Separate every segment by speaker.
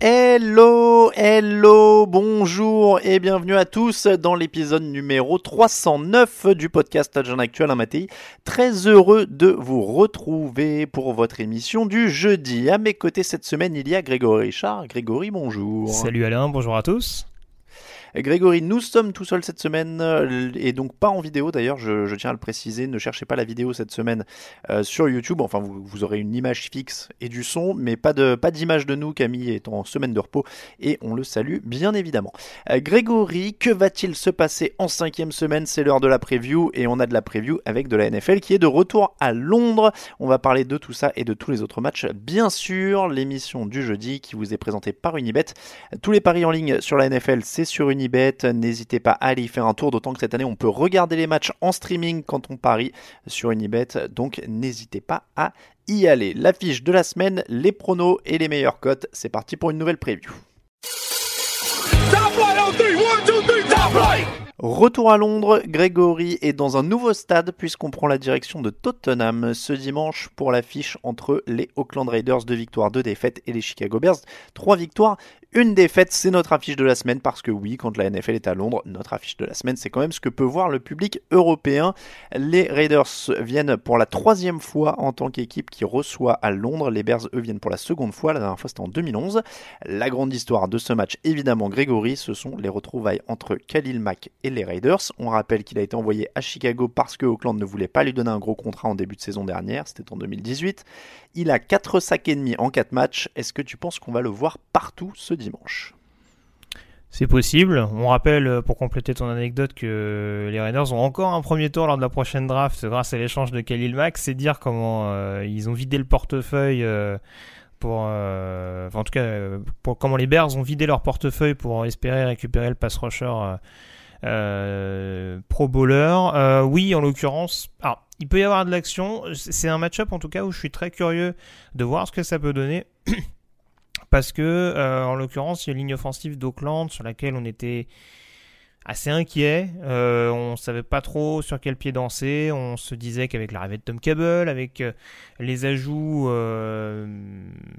Speaker 1: Hello, hello, bonjour et bienvenue à tous dans l'épisode numéro 309 du podcast Agent Actuel Matéi. Très heureux de vous retrouver pour votre émission du jeudi. À mes côtés cette semaine, il y a Grégory Richard. Grégory, bonjour.
Speaker 2: Salut Alain, bonjour à tous.
Speaker 1: Grégory, nous sommes tout seuls cette semaine euh, et donc pas en vidéo d'ailleurs, je, tiens à le préciser, ne cherchez pas la vidéo cette semaine euh, sur YouTube, enfin vous, aurez une image fixe et du son, mais pas de pas d'image de nous, Camille est en semaine de repos et on le salue bien évidemment. Euh, Grégory, que va-t-il se passer en cinquième semaine? C'est l'heure de la preview et on a de la preview avec de la NFL qui est de retour à Londres. On va parler de tout ça et de tous les autres matchs, bien sûr, l'émission du jeudi qui vous est présentée par Unibet. Tous les paris en ligne sur la NFL, c'est sur N'hésitez pas à aller y faire un tour, d'autant que cette année on peut regarder les matchs en streaming quand on parie sur Unibet. Donc n'hésitez pas à y aller. L'affiche de la semaine, les pronos et les meilleures cotes. C'est parti pour une nouvelle preview. Retour à Londres, Grégory est dans un nouveau stade puisqu'on prend la direction de Tottenham ce dimanche pour l'affiche entre les Auckland Raiders, deux victoires, deux défaites et les Chicago Bears, trois victoires, une défaite, c'est notre affiche de la semaine parce que oui, quand la NFL est à Londres, notre affiche de la semaine, c'est quand même ce que peut voir le public européen. Les Raiders viennent pour la troisième fois en tant qu'équipe qui reçoit à Londres. Les Bears, eux, viennent pour la seconde fois. La dernière fois, c'était en 2011. La grande histoire de ce match, évidemment, Grégory, ce sont les retrouvailles entre Khalil Mack et les Raiders. On rappelle qu'il a été envoyé à Chicago parce que Auckland ne voulait pas lui donner un gros contrat en début de saison dernière. C'était en 2018. Il a 4 sacs et demi en 4 matchs. Est-ce que tu penses qu'on va le voir partout ce
Speaker 2: c'est possible. On rappelle, euh, pour compléter ton anecdote, que les Raiders ont encore un premier tour lors de la prochaine draft grâce à l'échange de Khalil Mack. C'est dire comment euh, ils ont vidé le portefeuille euh, pour, en tout cas, comment les Bears ont vidé leur portefeuille pour espérer récupérer le pass rusher pro bowler. oui, en l'occurrence, il peut y avoir de l'action. C'est un match-up en tout cas où je suis très curieux de voir ce que ça peut donner. Parce que, euh, en l'occurrence, il y a une ligne offensive d'Auckland sur laquelle on était assez inquiet. Euh, on savait pas trop sur quel pied danser. On se disait qu'avec l'arrivée de Tom Cable, avec euh, les ajouts euh,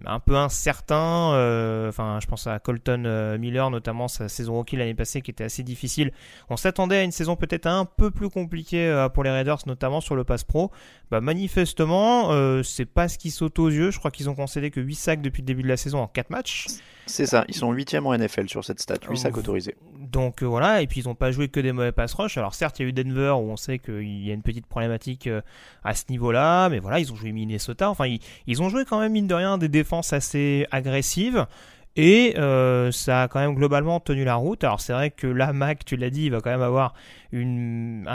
Speaker 2: un peu incertains, euh, enfin je pense à Colton Miller notamment sa saison rookie l'année passée qui était assez difficile. On s'attendait à une saison peut-être un peu plus compliquée pour les Raiders, notamment sur le pass pro. Bah, manifestement, c'est pas ce qui saute aux yeux. Je crois qu'ils ont concédé que 8 sacs depuis le début de la saison en 4 matchs.
Speaker 1: C'est ça, ils sont 8 en NFL sur cette stat, 8 sacs autorisés.
Speaker 2: Donc voilà, et puis ils n'ont pas joué que des mauvais pass rush. Alors certes, il y a eu Denver où on sait qu'il y a une petite problématique euh, à ce niveau-là, mais voilà, ils ont joué Minnesota. Enfin, ils, ont joué quand même, mine de rien, des défenses assez agressives. Et euh, ça a quand même globalement tenu la route. Alors c'est vrai que là, Mac, tu l'as dit, il va quand même avoir une,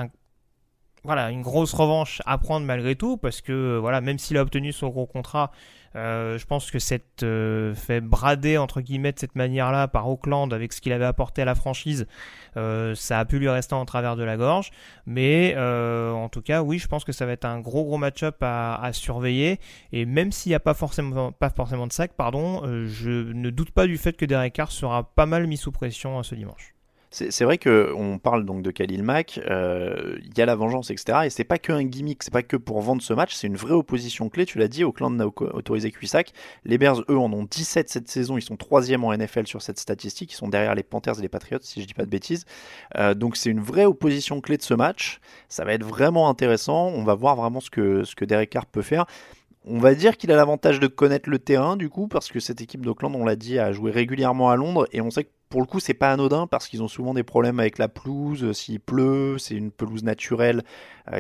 Speaker 2: voilà, une grosse revanche à prendre malgré tout, parce que voilà, même s'il a obtenu son gros contrat, euh, je pense que cette euh, fait brader entre guillemets de cette manière-là par Auckland avec ce qu'il avait apporté à la franchise, euh, ça a pu lui rester en travers de la gorge. Mais en tout cas, oui, je pense que ça va être un gros gros match-up à, à, surveiller. Et même s'il n'y a pas forcément pas forcément de sac, pardon, je ne doute pas du fait que Derek Carr sera pas mal mis sous pression ce dimanche.
Speaker 1: C'est vrai qu'on parle donc de Khalil Mack, euh, il y a la vengeance, etc. Et c'est pas que un gimmick, c'est pas que pour vendre ce match, c'est une vraie opposition clé. Tu l'as dit, Auckland n'a autorisé Cuissac. Les Bears, eux, en ont 17 cette saison. Ils sont troisième en NFL sur cette statistique. Ils sont derrière les Panthers et les Patriots, si je dis pas de bêtises. Euh, donc c'est une vraie opposition clé de ce match. Ça va être vraiment intéressant. On va voir vraiment ce que, ce que Derek Carr peut faire. On va dire qu'il a l'avantage de connaître le terrain, du coup, parce que cette équipe d'Auckland, on l'a dit, a joué régulièrement à Londres, et on sait que pour le coup, c'est pas anodin parce qu'ils ont souvent des problèmes avec la pelouse. S'il pleut, c'est une pelouse naturelle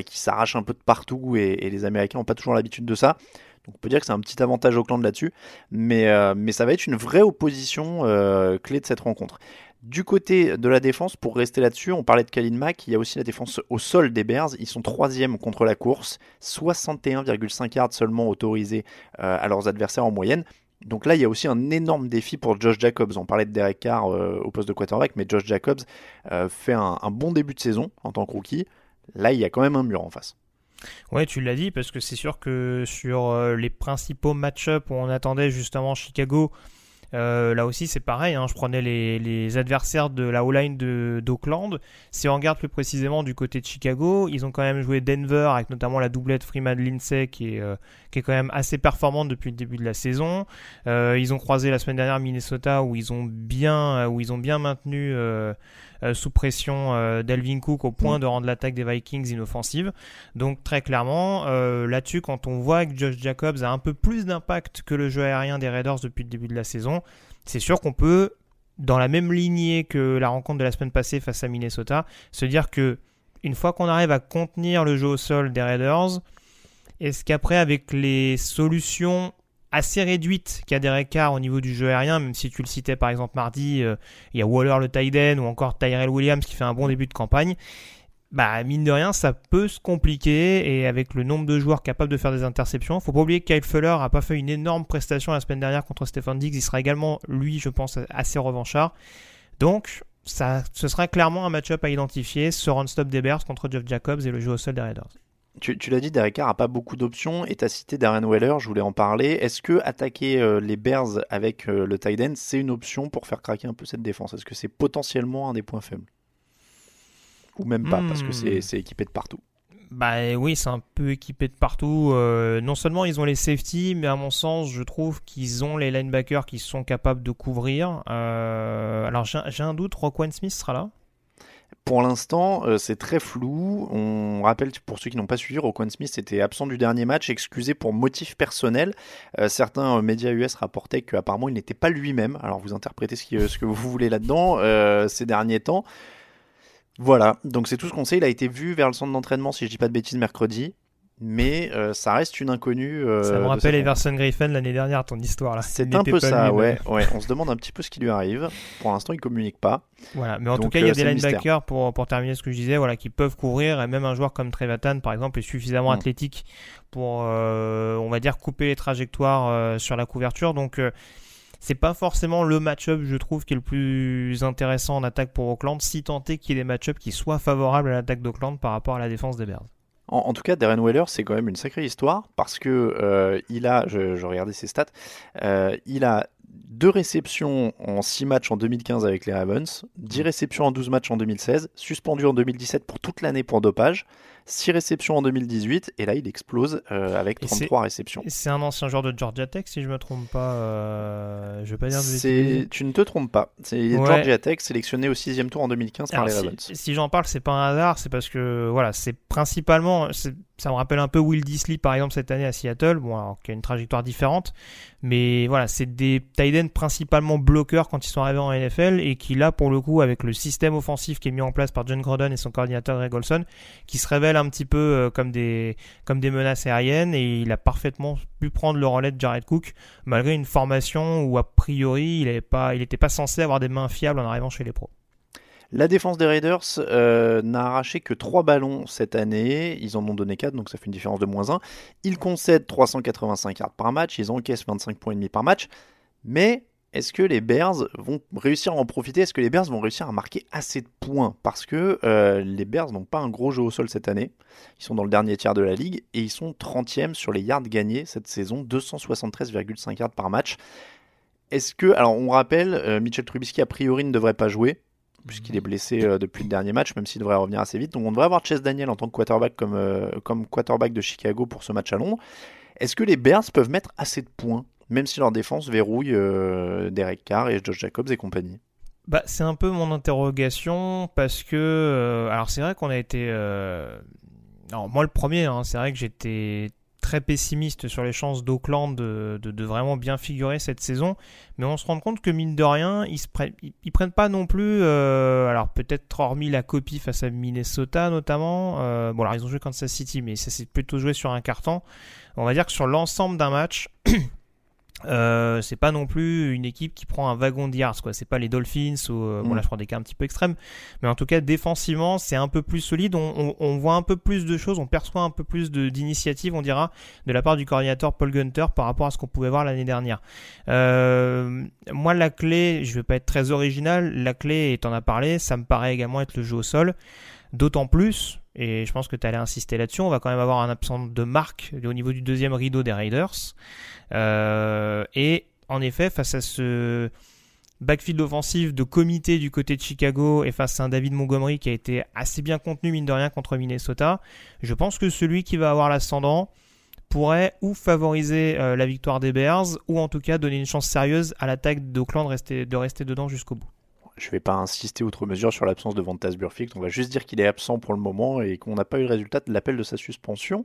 Speaker 1: qui s'arrache un peu de partout et, les Américains n'ont pas toujours l'habitude de ça. Donc on peut dire que c'est un petit avantage Auckland là-dessus, mais, euh, mais ça va être une vraie opposition euh, clé de cette rencontre. Du côté de la défense, pour rester là-dessus, on parlait de Kalin Mack, il y a aussi la défense au sol des Bears. Ils sont troisième contre la course, 61,5 yards seulement autorisés euh, à leurs adversaires en moyenne. Donc là, il y a aussi un énorme défi pour Josh Jacobs. On parlait de Derek Carr au poste de quarterback, mais Josh Jacobs fait un, un bon début de saison en tant que rookie. Là, il y a quand même un mur en face.
Speaker 2: Ouais, tu l'as dit, parce que c'est sûr que sur euh, les principaux match-up où on attendait justement Chicago, euh, là aussi c'est pareil, hein, je prenais les, adversaires de la O-line d'Oakland. Si on regarde plus précisément du côté de Chicago, ils ont quand même joué Denver avec notamment la doublette Freeman-Lindsay euh, qui est quand même assez performante depuis le début de la saison. ils ont croisé la semaine dernière Minnesota où ils ont bien, maintenu euh, sous pression euh, d'Elvin Cook au point mm. de rendre l'attaque des Vikings inoffensive. Donc très clairement, euh, là-dessus, quand on voit que Josh Jacobs a un peu plus d'impact que le jeu aérien des Raiders depuis le début de la saison, c'est sûr qu'on peut, dans la même lignée que la rencontre de la semaine passée face à Minnesota, se dire que une fois qu'on arrive à contenir le jeu au sol des Raiders, est-ce qu'après, avec les solutions assez réduite qui a des récarts au niveau du jeu aérien, même si tu le citais par exemple mardi, euh, il y a Waller le Tyden ou encore Tyrell Williams qui fait un bon début de campagne. Bah, mine de rien, ça peut se compliquer et avec le nombre de joueurs capables de faire des interceptions, faut pas oublier que Kyle Fuller a pas fait une énorme prestation la semaine dernière contre Stephen Diggs, il sera également, lui, je pense, assez revanchard. Donc, ça, ce sera clairement un match-up à identifier, ce run-stop des Bears contre Jeff Jacobs et le jeu au sol des Raiders.
Speaker 1: Tu, l'as dit, Derek Carr n'a pas beaucoup d'options et tu as cité Darren Weller, je voulais en parler. Est-ce que attaquer euh, les Bears avec euh, le tight end, c'est une option pour faire craquer un peu cette défense? Est-ce que c'est potentiellement un des points faibles? Ou même pas, parce que c'est hmm. équipé de partout
Speaker 2: bah oui, c'est un peu équipé de partout. Euh, non seulement ils ont les safety, mais à mon sens, je trouve qu'ils ont les linebackers qui sont capables de couvrir. alors j'ai un doute, Roquan Smith sera là?
Speaker 1: Pour l'instant, euh, c'est très flou. On rappelle, pour ceux qui n'ont pas suivi, Roquan Smith était absent du dernier match, excusé pour motif personnel. Euh, certains euh, médias US rapportaient qu'apparemment il n'était pas lui-même. Alors vous interprétez ce, que vous voulez là-dedans ces derniers temps. Voilà, donc c'est tout ce qu'on sait. Il a été vu vers le centre d'entraînement, si je dis pas de bêtises, mercredi mais euh, ça reste une inconnue.
Speaker 2: Euh, ça me rappelle Everson Griffin l'année dernière, ton histoire là.
Speaker 1: C'est un peu ça, ouais, ouais. On se demande un petit peu ce qui lui arrive. Pour l'instant, il communique pas.
Speaker 2: Voilà, mais en tout cas, il y a euh, des linebackers pour, pour terminer ce que je disais, voilà, qui peuvent couvrir et même un joueur comme Trevatan, par exemple, est suffisamment mm. athlétique pour, on va dire, couper les trajectoires sur la couverture. Donc c'est pas forcément le match-up, je trouve, qui est le plus intéressant en attaque pour Auckland, si tant est qu'il y ait des match-ups qui soient favorables à l'attaque d'Auckland par rapport à la défense des Bears.
Speaker 1: En, tout cas, Darren Weller, c'est quand même une sacrée histoire parce que euh, il a, je, regardais ses stats, euh, il a deux réceptions en 6 matchs en 2015 avec les Ravens, 10 réceptions en 12 matchs en 2016, suspendu en 2017 pour toute l'année pour dopage. 6 réceptions en 2018 et là il explose euh, avec 33 réceptions.
Speaker 2: C'est un ancien joueur de Georgia Tech si je me trompe pas. Euh, je vais pas dire de
Speaker 1: Tu ne te trompes pas. C'est Georgia Tech sélectionné au 6 tour en 2015 par les Ravens.
Speaker 2: Si, j'en parle, c'est pas un hasard, c'est parce que voilà, c'est principalement ça me rappelle un peu Will Disley par exemple cette année à Seattle, bon alors qui a une trajectoire différente, mais voilà, c'est des tight principalement bloqueurs quand ils sont arrivés en NFL et qui là pour le coup avec le système offensif qui est mis en place par John Gordon et son coordinateur Greg Olson, qui se révèle un petit peu euh, comme des comme des menaces aériennes. Et il a parfaitement pu prendre le relais de Jared Cook malgré une formation où a priori il n'était pas pas censé avoir des mains fiables en arrivant chez les pros.
Speaker 1: La défense des Raiders euh, n'a arraché que 3 ballons cette année. Ils en ont donné 4, donc ça fait une différence de moins 1. Ils concèdent 385 yards par match. Ils encaissent 25 points et demi par match. Mais est-ce que les Bears vont réussir à en profiter? Est-ce que les Bears vont réussir à marquer assez de points? Parce que euh, les Bears n'ont pas un gros jeu au sol cette année. Ils sont dans le dernier tiers de la ligue et ils sont 30e sur les yards gagnés cette saison, 273,5 yards par match. Est-ce que, alors on rappelle, euh, Mitchell Trubisky a priori ne devrait pas jouer puisqu'il est blessé euh, depuis le dernier match, même s'il devrait revenir assez vite. Donc on devrait avoir Chase Daniel en tant que quarterback comme, euh, comme quarterback de Chicago pour ce match à Londres. Est-ce que les Bears peuvent mettre assez de points, même si leur défense verrouille euh, Derek Carr et Josh Jacobs et compagnie?
Speaker 2: Bah, c'est un peu mon interrogation parce que alors c'est vrai qu'on a été alors moi le premier hein, c'est vrai que j'étais très pessimiste sur les chances d'Auckland de, vraiment bien figurer cette saison, mais on se rend compte que mine de rien, ils, se prennent, ils, prennent pas non plus, euh, alors peut-être hormis la copie face à Minnesota notamment, euh, bon alors ils ont joué Kansas City, mais ça s'est plutôt joué sur un carton. On va dire que sur l'ensemble d'un match, Euh, c'est pas non plus une équipe qui prend un wagon de yards, quoi. C'est pas les Dolphins ou euh, bon là mm. je prends des cas un petit peu extrêmes, mais en tout cas défensivement c'est un peu plus solide. On, voit un peu plus de choses, on perçoit un peu plus d'initiatives, on dira, de la part du coordinateur Paul Gunter par rapport à ce qu'on pouvait voir l'année dernière. Euh, moi la clé, je vais pas être très original, la clé, et t'en as parlé, ça me paraît également être le jeu au sol. D'autant plus, et je pense que tu allais insister là-dessus, on va quand même avoir un absent de marque au niveau du deuxième rideau des Raiders. Euh, et en effet, face à ce backfield offensif de comité du côté de Chicago et face à un David Montgomery qui a été assez bien contenu, mine de rien, contre Minnesota, je pense que celui qui va avoir l'ascendant pourrait ou favoriser euh, la victoire des Bears ou en tout cas donner une chance sérieuse à l'attaque d'Oakland de rester dedans jusqu'au bout
Speaker 1: je ne vais pas insister outre mesure sur l'absence de Vantas Burfict. On va juste dire qu'il est absent pour le moment et qu'on n'a pas eu le résultat de l'appel de sa suspension.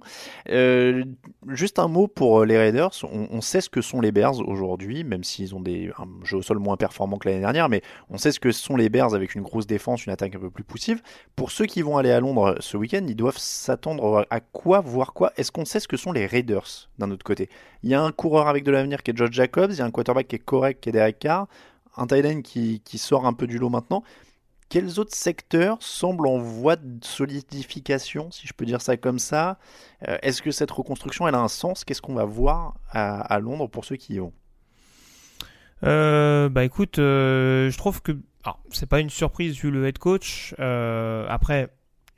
Speaker 1: Euh, juste un mot pour euh, les Raiders. On, sait ce que sont les Bears aujourd'hui, même s'ils ont des, un jeu au sol moins performant que l'année dernière, mais on sait ce que sont les Bears avec une grosse défense, une attaque un peu plus poussive. Pour ceux qui vont aller à Londres ce week-end, ils doivent s'attendre à quoi, voir quoi? Est-ce qu'on sait ce que sont les Raiders d'un autre côté? Il y a un coureur avec de l'avenir qui est George Jacobs, il y a un quarterback qui est correct qui est Derek Carr un Thailand qui, qui, sort un peu du lot maintenant. Quels autres secteurs semblent en voie de solidification, si je peux dire ça comme ça? Euh, Est-ce que cette reconstruction, elle a un sens? Qu'est-ce qu'on va voir à, Londres pour ceux qui y vont?
Speaker 2: Euh, Bah écoute, euh, je trouve que c'est pas une surprise vu le head coach. après,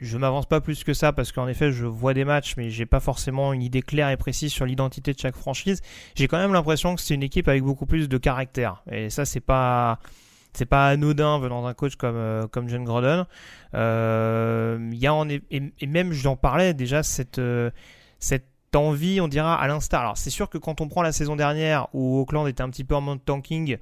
Speaker 2: je m'avance pas plus que ça parce qu'en effet, je vois des matchs, mais j'ai pas forcément une idée claire et précise sur l'identité de chaque franchise. J'ai quand même l'impression que c'est une équipe avec beaucoup plus de caractère. Et ça, c'est pas c'est pas anodin venant d'un coach comme euh, comme John Gruden. Euh, y a en, et, et même j'en parlais déjà cette euh, cette envie, on dira à l'instar. Alors c'est sûr que quand on prend la saison dernière où Auckland était un petit peu en mode tanking,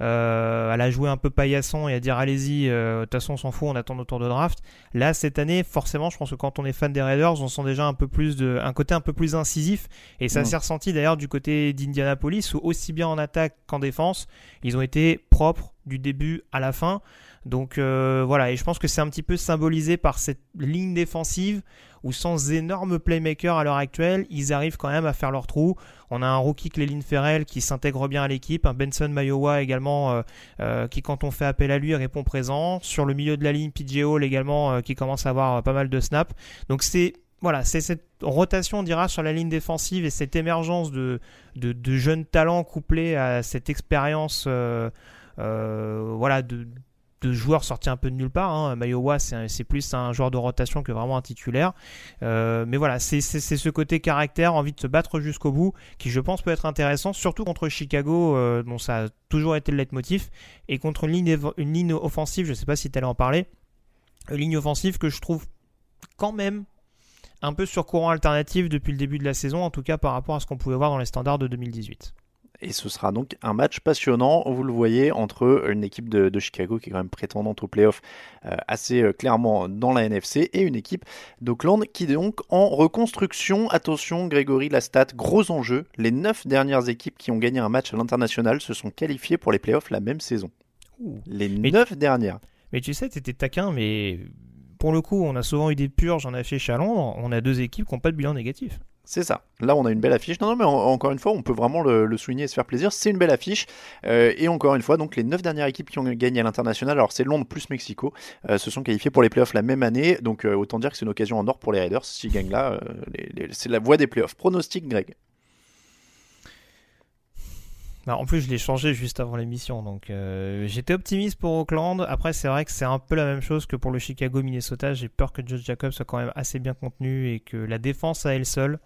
Speaker 2: euh, à la jouer un peu paillasson et à dire allez-y, euh, de toute façon on s'en fout, on attend notre tour de draft. Là cette année, forcément, je pense que quand on est fan des Raiders, on sent déjà un peu plus de, un côté un peu plus incisif et ça s'est ressenti d'ailleurs du côté d'Indianapolis où aussi bien en attaque qu'en défense, ils ont été propres du début à la fin. Donc euh, voilà, et je pense que c'est un petit peu symbolisé par cette ligne défensive où sans énorme playmaker à l'heure actuelle, ils arrivent quand même à faire leur trou. On a un rookie Cléline Ferrell qui s'intègre bien à l'équipe, un Benson Mayowa également euh, euh, qui quand on fait appel à lui répond présent. Sur le milieu de la ligne, PJ Hall également qui commence à avoir pas mal de snaps. Donc c'est voilà, c'est cette rotation, on dira, sur la ligne défensive et cette émergence de, de, jeunes talents couplés à cette expérience, voilà, de, de joueurs sortis un peu de nulle part. Hein. Mayowa, c'est plus un joueur de rotation que vraiment un titulaire. Euh, mais voilà, c'est ce côté caractère, envie de se battre jusqu'au bout, qui je pense peut être intéressant, surtout contre Chicago, euh, dont ça a toujours été le leitmotiv, et contre une ligne, une ligne offensive, je ne sais pas si tu allais en parler, une ligne offensive que je trouve quand même un peu sur courant alternatif depuis le début de la saison, en tout cas par rapport à ce qu'on pouvait voir dans les standards de 2018.
Speaker 1: Et ce sera donc un match passionnant, vous le voyez, entre une équipe de, Chicago qui est quand même prétendante au playoff euh, assez euh, clairement dans la NFC et une équipe d'Oakland qui est donc en reconstruction. Attention, Grégory, la stat, gros enjeu. Les neuf dernières équipes qui ont gagné un match à l'international se sont qualifiées pour les playoffs la même saison. Les neuf dernières.
Speaker 2: Mais tu sais, tu étais taquin, mais pour le coup, on a souvent eu des purges en affiche à Londres. On a deux équipes qui n'ont pas de bilan négatif.
Speaker 1: C'est ça. Là, on a une belle affiche. Non, non, mais encore une fois, on peut vraiment le, souligner et se faire plaisir. C'est une belle affiche. Euh, et encore une fois, donc les neuf dernières équipes qui ont gagné à l'international, alors c'est Londres plus Mexico, euh, se sont qualifiées pour les playoffs la même année. Donc euh, autant dire que c'est une occasion en or pour les Raiders. S'ils gagnent là, c'est la voie des playoffs. Pronostic, Greg
Speaker 2: bah, en plus, je l'ai changé juste avant l'émission, donc j'étais optimiste pour Auckland. Après, c'est vrai que c'est un peu la même chose que pour le Chicago-Minnesota. J'ai peur que Josh Jacobs soit quand même assez bien contenu et que la défense à elle seule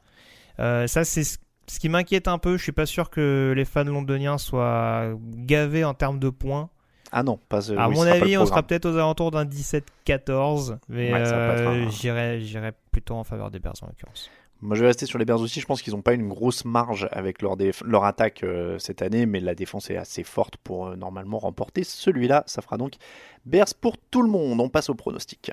Speaker 2: ça, c'est ce qui m'inquiète un peu. Je suis pas sûr que les fans londoniens soient gavés en termes de points.
Speaker 1: Ah non, pas.
Speaker 2: à mon avis, on sera peut-être aux alentours d'un 17-14, mais euh, j'irai plutôt en faveur des Bears en l'occurrence.
Speaker 1: Moi, je vais rester sur les Bears aussi. Je pense qu'ils n'ont pas une grosse marge avec leur, leur attaque euh, cette année, mais la défense est assez forte pour normalement remporter celui-là. Ça fera donc Bears pour tout le monde. On passe au pronostic.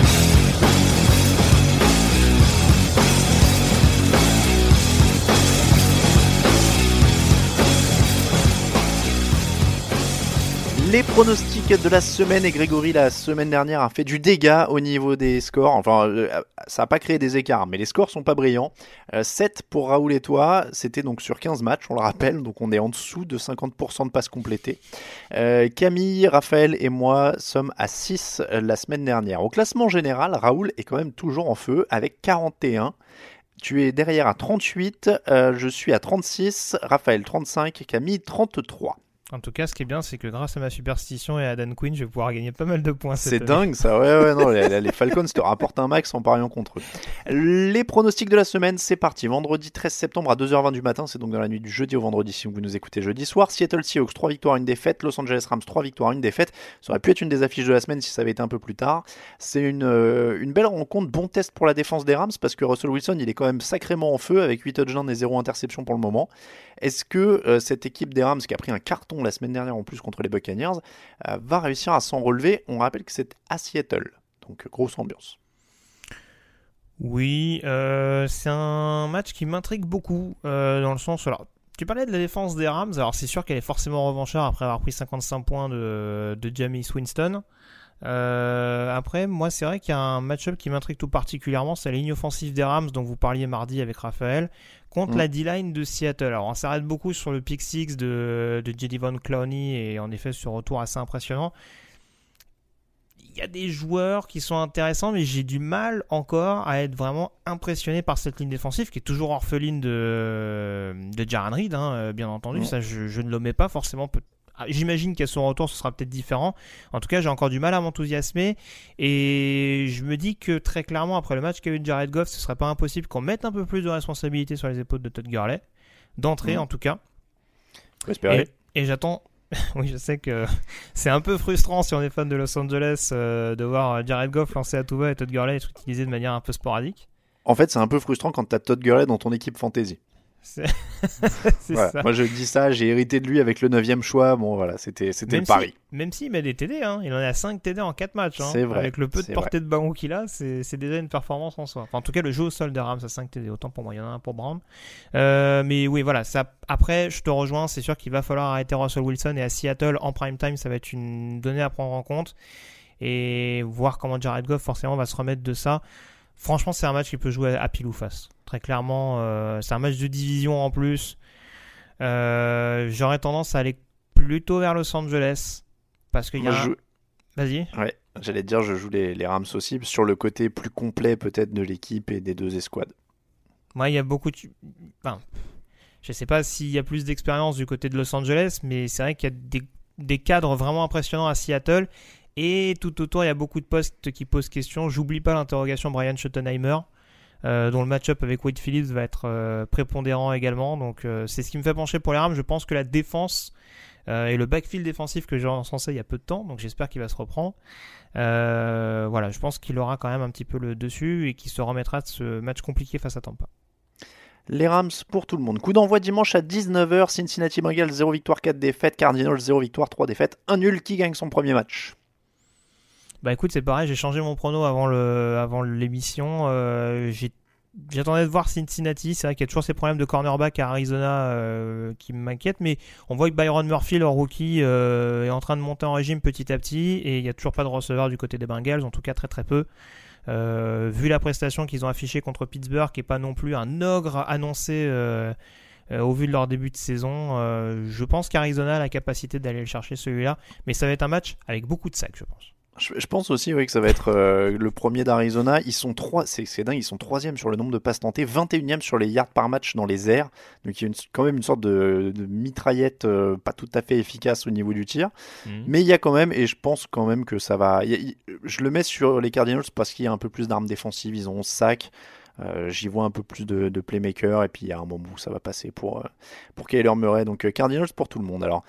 Speaker 1: Les pronostics de la semaine et Grégory la semaine dernière a fait du dégât au niveau des scores. Enfin, euh, ça n'a pas créé des écarts, mais les scores sont pas brillants. 7 euh, pour Raoul et toi, c'était donc sur 15 matchs, on le rappelle, donc on est en dessous de 50% de passes complétées. Euh, Camille, Raphaël et moi sommes à 6 la semaine dernière. Au classement général, Raoul est quand même toujours en feu avec 41. Tu es derrière à 38, je suis à 36, Raphaël 35, Camille 33.
Speaker 2: En tout cas, ce qui est bien, c'est que grâce à ma superstition et à Dan Quinn, je vais pouvoir gagner pas mal de points.
Speaker 1: C'est dingue ça, ouais, ouais, non, les, Falcons te rapportent un max en pariant contre eux. Les pronostics de la semaine, c'est parti. Vendredi 13 septembre à 2h20 du matin, c'est donc dans la nuit du jeudi au vendredi si vous nous écoutez jeudi soir. Seattle Seahawks, 3 victoires, 1 défaite. Los Angeles Rams, 3 victoires, 1 défaite. Ça aurait pu être une des affiches de la semaine si ça avait été un peu plus tard. C'est une, euh, une belle rencontre, bon test pour la défense des Rams parce que Russell Wilson, il est quand même sacrément en feu avec 8 touchdowns et 0 interception pour le moment. Est-ce que euh, cette équipe des Rams, qui a pris un carton la semaine dernière en plus contre les Buccaneers, euh, va réussir à s'en relever On rappelle que c'est à Seattle, donc grosse ambiance.
Speaker 2: Oui, euh, c'est un match qui m'intrigue beaucoup dans le sens. Alors, tu parlais de la défense des Rams. Alors, c'est sûr qu'elle est forcément revancharde après avoir pris 55 points de, James Winston. après, moi, c'est vrai qu'il y a un match-up qui m'intrigue tout particulièrement, c'est la ligne offensive des Rams dont vous parliez mardi avec Raphaël contre mm. la D-line de Seattle. Alors on s'arrête beaucoup sur le pick 6 de, de J.D. Von Clowney et en effet ce retour assez impressionnant. Il y a des joueurs qui sont intéressants, mais j'ai du mal encore à être vraiment impressionné par cette ligne défensive qui est toujours orpheline de, de Jaron Reed, hein, euh, bien entendu. Mm. Ça, je, je, ne le mets pas forcément j'imagine qu'à son retour, ce sera peut-être différent. En tout cas, j'ai encore du mal à m'enthousiasmer. Et je me dis que très clairement, après le match qu'a eu Jared Goff, ce serait pas impossible qu'on mette un peu plus de responsabilité sur les épaules de Todd Gurley. D'entrée, mmh. en tout cas.
Speaker 1: espérer.
Speaker 2: Et, j'attends. oui, je sais que c'est un peu frustrant si on est fan de Los Angeles euh, de voir Jared Goff lancer à tout va et Todd Gurley être utilisé de manière un peu sporadique.
Speaker 1: En fait, c'est un peu frustrant quand tu as Todd Gurley dans ton équipe fantasy. C'est ça. Moi je dis ça, j'ai hérité de lui avec le 9 choix. Bon voilà, c'était le pari.
Speaker 2: même s'il met des TD, hein. il en a 5 TD en 4 matchs. Hein.
Speaker 1: C'est vrai.
Speaker 2: Avec le peu de portée de ballon qu'il a, c'est déjà une performance en soi. en tout cas, le jeu au sol des Rams à 5 TD, autant pour moi, il y en a un pour Brown. Euh, mais oui, voilà, ça, après, je te rejoins, c'est sûr qu'il va falloir arrêter Russell Wilson et à Seattle en prime time, ça va être une donnée à prendre en compte. Et voir comment Jared Goff forcément va se remettre de ça. Franchement, c'est un match qui peut jouer à pile ou face. Très clairement, euh, c'est un match de division en plus. Euh, j'aurais tendance à aller plutôt vers Los Angeles. Parce qu'il y a. Vas-y.
Speaker 1: Ouais, j'allais te dire, je joue les, Rams aussi, sur le côté plus complet peut-être de l'équipe et des deux escouades.
Speaker 2: Moi, il y a beaucoup de. Enfin, je sais pas s'il y a plus d'expérience du côté de Los Angeles, mais c'est vrai qu'il y a des, des cadres vraiment impressionnants à Seattle et tout autour, il y a beaucoup de postes qui posent question. J'oublie pas l'interrogation Brian Schottenheimer, euh, dont le match-up avec Wade Phillips va être euh, prépondérant également. Donc euh, c'est ce qui me fait pencher pour les Rams. Je pense que la défense et le backfield défensif que j'ai encensé il y a peu de temps, donc j'espère qu'il va se reprendre. voilà, je pense qu'il aura quand même un petit peu le dessus et qu'il se remettra de ce match compliqué face à Tampa.
Speaker 1: Les Rams pour tout le monde. Coup d'envoi dimanche à 19h. Cincinnati Bengals 0 victoire 4 défaites. Cardinals 0 victoire 3 défaites. Un nul qui gagne son premier match?
Speaker 2: Bah écoute, c'est pareil, j'ai changé mon prono avant l'émission. Euh, J'attendais de voir Cincinnati. C'est vrai qu'il y a toujours ces problèmes de cornerback à Arizona euh, qui m'inquiètent, mais on voit que Byron Murphy, leur rookie, euh, est en train de monter en régime petit à petit, et il n'y a toujours pas de receveur du côté des Bengals, en tout cas très très peu. Vu la prestation qu'ils ont affichée contre Pittsburgh, qui n'est pas non plus un ogre annoncé au vu de leur début de saison, je pense qu'Arizona a la capacité d'aller le chercher celui-là, mais ça va être un match avec beaucoup de sacs, je pense.
Speaker 1: Je, pense aussi oui, que ça va être euh, le premier d'Arizona. Ils sont trois, c'est dingue, ils sont troisième sur le nombre de passes tentées, 21e sur les yards par match dans les airs. Donc il y a quand même une sorte de, mitraillette euh, pas tout à fait efficace au niveau du tir. Mhm. Mais il y a quand même, et je pense quand même que ça va. je le mets sur les Cardinals parce qu'il y a un peu plus d'armes défensives. Ils ont 11 sacs. Euh, j'y vois un peu plus de, de playmaker et puis il y a un moment où ça va passer pour, pour Kyler Murray. Donc Cardinals pour tout le monde. Alors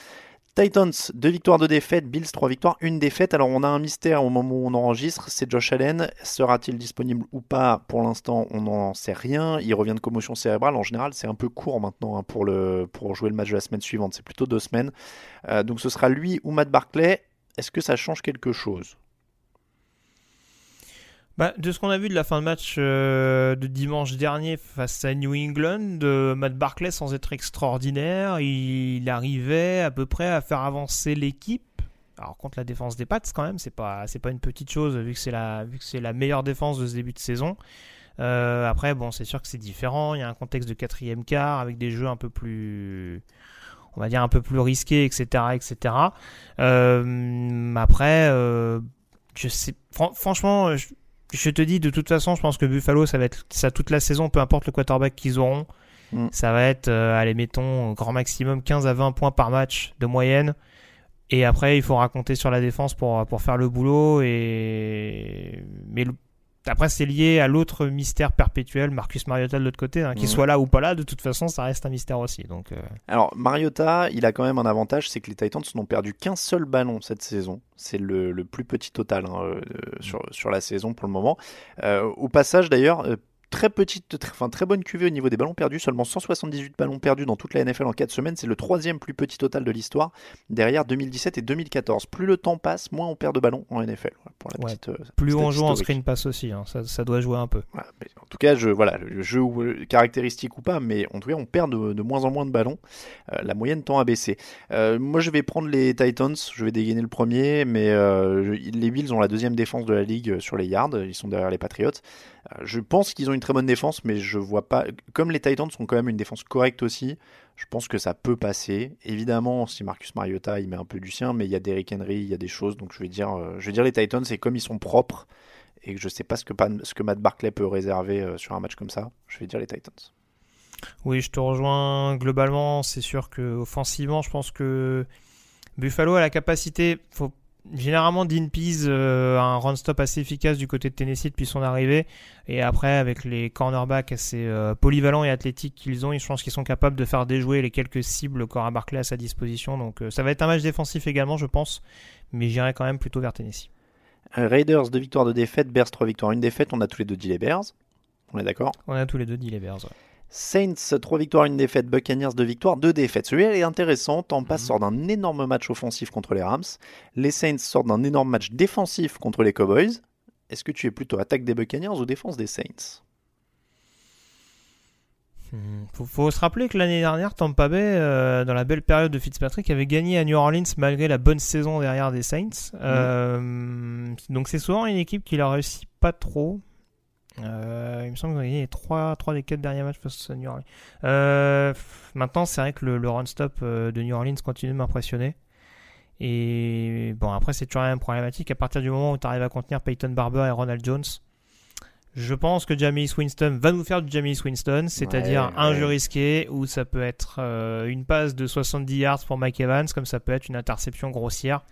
Speaker 1: Titans, 2 victoires, 2 défaites. Bills, 3 victoires, 1 défaite. Alors, on a un mystère au moment où on enregistre. C'est Josh Allen. Sera-t-il disponible ou pas? Pour l'instant, on n'en sait rien. Il revient de commotion cérébrale. En général, c'est un peu court maintenant hein, pour, le, pour jouer le match de la semaine suivante. C'est plutôt deux semaines. Euh, donc, ce sera lui ou Matt Barclay. Est-ce que ça change quelque chose?
Speaker 2: Bah, de ce qu'on a vu de la fin de match euh, de dimanche dernier face à New England, de Matt Barclay, sans être extraordinaire, il, arrivait à peu près à faire avancer l'équipe. Alors contre la défense des Pats quand même, c'est pas c'est pas une petite chose vu que c'est la vu que c'est la meilleure défense de ce début de saison. Euh, après bon c'est sûr que c'est différent, il y a un contexte de quatrième quart avec des jeux un peu plus on va dire un peu plus risqués etc etc. Euh, après je sais franchement je, je te dis, de toute façon, je pense que Buffalo, ça va être ça toute la saison, peu importe le quarterback qu'ils auront. Mm. Ça va être, euh, allez, mettons, grand maximum 15 à 20 points par match de moyenne. Et après, il faut raconter sur la défense pour, pour faire le boulot. Et... Mais le, après, c'est lié à l'autre mystère perpétuel, Marcus Mariota de l'autre côté. Hein, qu'il soit là ou pas là, de toute façon, ça reste un mystère aussi. Donc, euh.
Speaker 1: Alors, Mariota, il a quand même un avantage, c'est que les Titans n'ont perdu qu'un seul ballon cette saison. C'est le, plus petit total hein, euh, sur, sur, la saison pour le moment. Euh, au passage, d'ailleurs, très petite, très, enfin, très bonne cuvée au niveau des ballons perdus, seulement 178 ballons perdus dans toute la NFL en 4 semaines, c'est le troisième plus petit total de l'histoire, derrière 2017 et 2014. Plus le temps passe, moins on perd de ballons en NFL. Pour la petite,
Speaker 2: euh, plus on joue en screen pass aussi, hein. ça, doit jouer un peu.
Speaker 1: en tout cas, je, voilà, le jeu caractéristique ou pas, mais en tout cas, on perd de, moins en moins de ballons. Euh, la moyenne tend à baisser. Euh, moi, je vais prendre les Titans, je vais dégainer le premier, mais les Bills ont la deuxième défense de la ligue sur les yards, ils sont derrière les Patriots. je pense qu'ils ont une très bonne défense, mais je vois pas. Comme les Titans sont quand même une défense correcte aussi, je pense que ça peut passer. Évidemment, si Marcus Mariota il met un peu du sien, mais il y a Derrick Henry, il y a des choses, donc je vais dire, euh, je vais dire les Titans. Et comme ils sont propres et que je sais pas ce que, ce Matt Barclay peut réserver euh, sur un match comme ça, je vais dire les Titans.
Speaker 2: Oui, je te rejoins globalement. C'est sûr que offensivement, je pense que Buffalo a la capacité. Généralement Dean Pease euh, a un run stop assez efficace du côté de Tennessee depuis son arrivée. Et après avec les cornerbacks assez euh, polyvalents et athlétiques qu'ils ont je pense qu'ils sont capables de faire déjouer les quelques cibles qu'aura Barclay à sa disposition. Donc euh, ça va être un match défensif également je pense. Mais j'irai quand même plutôt vers Tennessee.
Speaker 1: Raiders 2 victoires de défaite Bears 3 victoires 1 défaite. On a tous les deux dit les Bears. On est d'accord?
Speaker 2: On a tous les deux dit les Bears ouais.
Speaker 1: Saints, 3 victoires, 1 défaite. Buccaneers, 2 victoires, 2 défaites. Celui-là est intéressant. Tampa mhm. sort d'un énorme match offensif contre les Rams. Les Saints sortent d'un énorme match défensif contre les Cowboys. Est-ce que tu es plutôt attaque des Buccaneers ou défense des Saints?
Speaker 2: Il hmm, faut, se rappeler que l'année dernière, Tampa Bay, euh, dans la belle période de Fitzpatrick, avait gagné à New Orleans malgré la bonne saison derrière des Saints. Mhm. Euh, donc c'est souvent une équipe qui la réussit pas trop. Euh, il me semble qu'ils ont gagné 3, 3 des 4 derniers matchs face à New Orleans. Euh, maintenant, c'est vrai que le, run-stop euh, de New Orleans continue de m'impressionner. Et bon, après, c'est toujours la même problématique. À partir du moment où tu arrives à contenir Peyton Barber et Ronald Jones, je pense que Jamie Winston va nous faire du Jamie Winston, c'est-à-dire un jeu risqué où ça peut être une passe de 70 yards pour Mike Evans, comme ça peut être une interception grossière.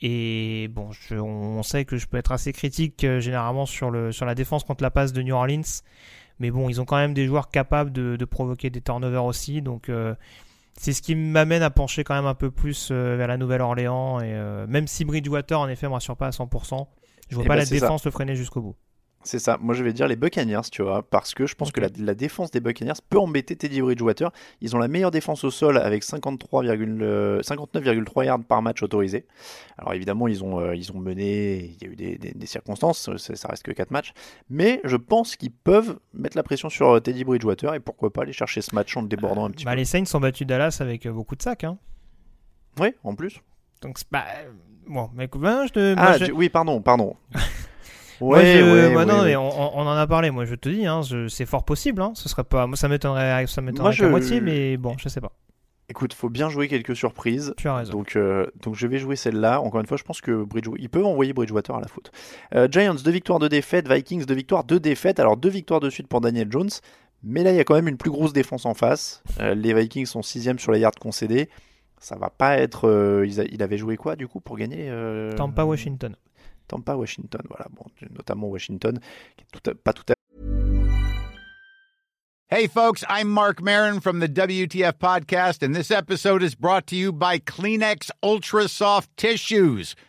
Speaker 2: Et bon, on sait que je peux être assez critique euh, généralement sur, le, sur la défense contre la passe de New Orleans. Mais bon, ils ont quand même des joueurs capables de, provoquer des turnovers aussi. Donc euh, c'est ce qui m'amène à pencher quand même un peu plus euh, vers la Nouvelle-Orléans. Et même si Bridgewater en effet me rassure pas à 100%, je vois eh pas ben, la défense le freiner jusqu'au bout.
Speaker 1: C'est ça. Moi, je vais dire les Buccaneers, tu vois, parce que je pense que la, défense des Buccaneers peut embêter Teddy Bridgewater. Ils ont la meilleure défense au sol avec 59,3 euh, yards par match autorisé. Alors évidemment, ils ont, euh, ils ont mené, il y a eu des, circonstances, ça reste que 4 matchs, mais je pense qu'ils peuvent mettre la pression sur euh, Teddy Bridgewater et pourquoi pas aller chercher ce match en le débordant un petit
Speaker 2: bah,
Speaker 1: peu.
Speaker 2: Les Saints sont battus Dallas avec beaucoup de sacs. Hein.
Speaker 1: Oui, en plus.
Speaker 2: Donc, bah, bon, mais ben, je te.
Speaker 1: Ah, oui, pardon, pardon.
Speaker 2: Ouais, ouais, non, mais on, en a parlé. Moi, je te dis, hein, c'est fort possible. Hein. Ce serait pas, moi, ça m'étonnerait, ça m'étonnerait je... moitié, mais bon, je sais pas.
Speaker 1: Écoute, faut bien jouer quelques surprises.
Speaker 2: Tu as raison.
Speaker 1: Donc, euh, donc je vais jouer celle-là. Encore une fois, je pense que Bridgewater, ils peuvent envoyer Bridgewater à la faute. Euh, Giants, deux victoires, deux défaites. Vikings, deux victoires, deux défaites. Alors, deux victoires de suite pour Daniel Jones. Mais là, il y a quand même une plus grosse défense en face. Euh, les Vikings sont sixième sur les yards concédés. Ça va pas être. il avait joué quoi du coup pour gagner
Speaker 2: Tampa Washington.
Speaker 1: Tampa, Washington, voilà, bon, notamment Washington, qui est tout à, pas tout à
Speaker 3: Hey, folks, I'm Mark Marin from the WTF Podcast, and this episode is brought to you by Kleenex Ultra Soft Tissues,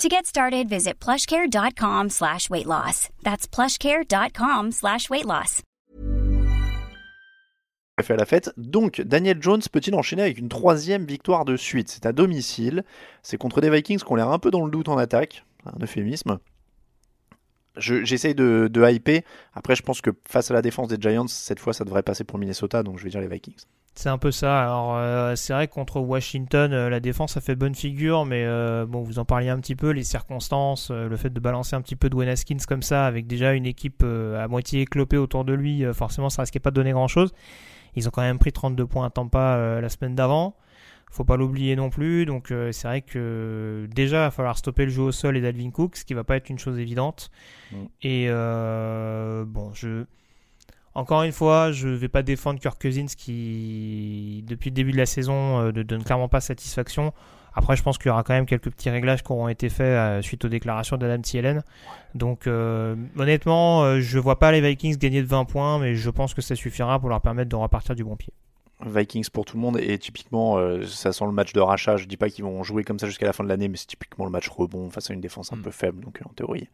Speaker 4: To get started, visit plushcare.com slash weight loss. That's plushcare.com slash weight loss.
Speaker 1: fait la fête. Donc, Daniel Jones peut-il enchaîner avec une troisième victoire de suite? C'est à domicile. C'est contre des Vikings qui ont l'air un peu dans le doute en attaque. Un euphémisme. J'essaye de, de hyper. Après, je pense que face à la défense des Giants, cette fois, ça devrait passer pour Minnesota. Donc, je vais dire les Vikings.
Speaker 2: C'est un peu ça. Alors, euh, c'est vrai que contre Washington, euh, la défense a fait bonne figure, mais euh, bon, vous en parliez un petit peu, les circonstances, le fait de balancer un petit peu de Haskins comme ça, avec déjà une équipe à moitié éclopée autour de lui, forcément, ça risquait pas de donner grand chose. Ils ont quand même pris 32 points à Tampa la semaine d'avant. Faut pas l'oublier non plus. Donc, c'est vrai que déjà, il va falloir stopper le jeu au sol et d'Alvin Cook, ce qui va pas être une chose évidente. Mm. Et bon, je encore une fois, je ne vais pas défendre Kirk Cousins qui, depuis le début de la saison, euh, ne donne clairement pas satisfaction. Après, je pense qu'il y aura quand même quelques petits réglages qui auront été faits euh, suite aux déclarations d'Adam Thielen. Donc, euh, honnêtement, je ne vois pas les Vikings gagner de 20 points, mais je pense que ça suffira pour leur permettre de repartir du bon pied.
Speaker 1: Vikings pour tout le monde et typiquement euh, ça sent le match de rachat. Je dis pas qu'ils vont jouer comme ça jusqu'à la fin de l'année, mais c'est typiquement le match rebond face à une défense un hmm. peu faible, donc en théorie.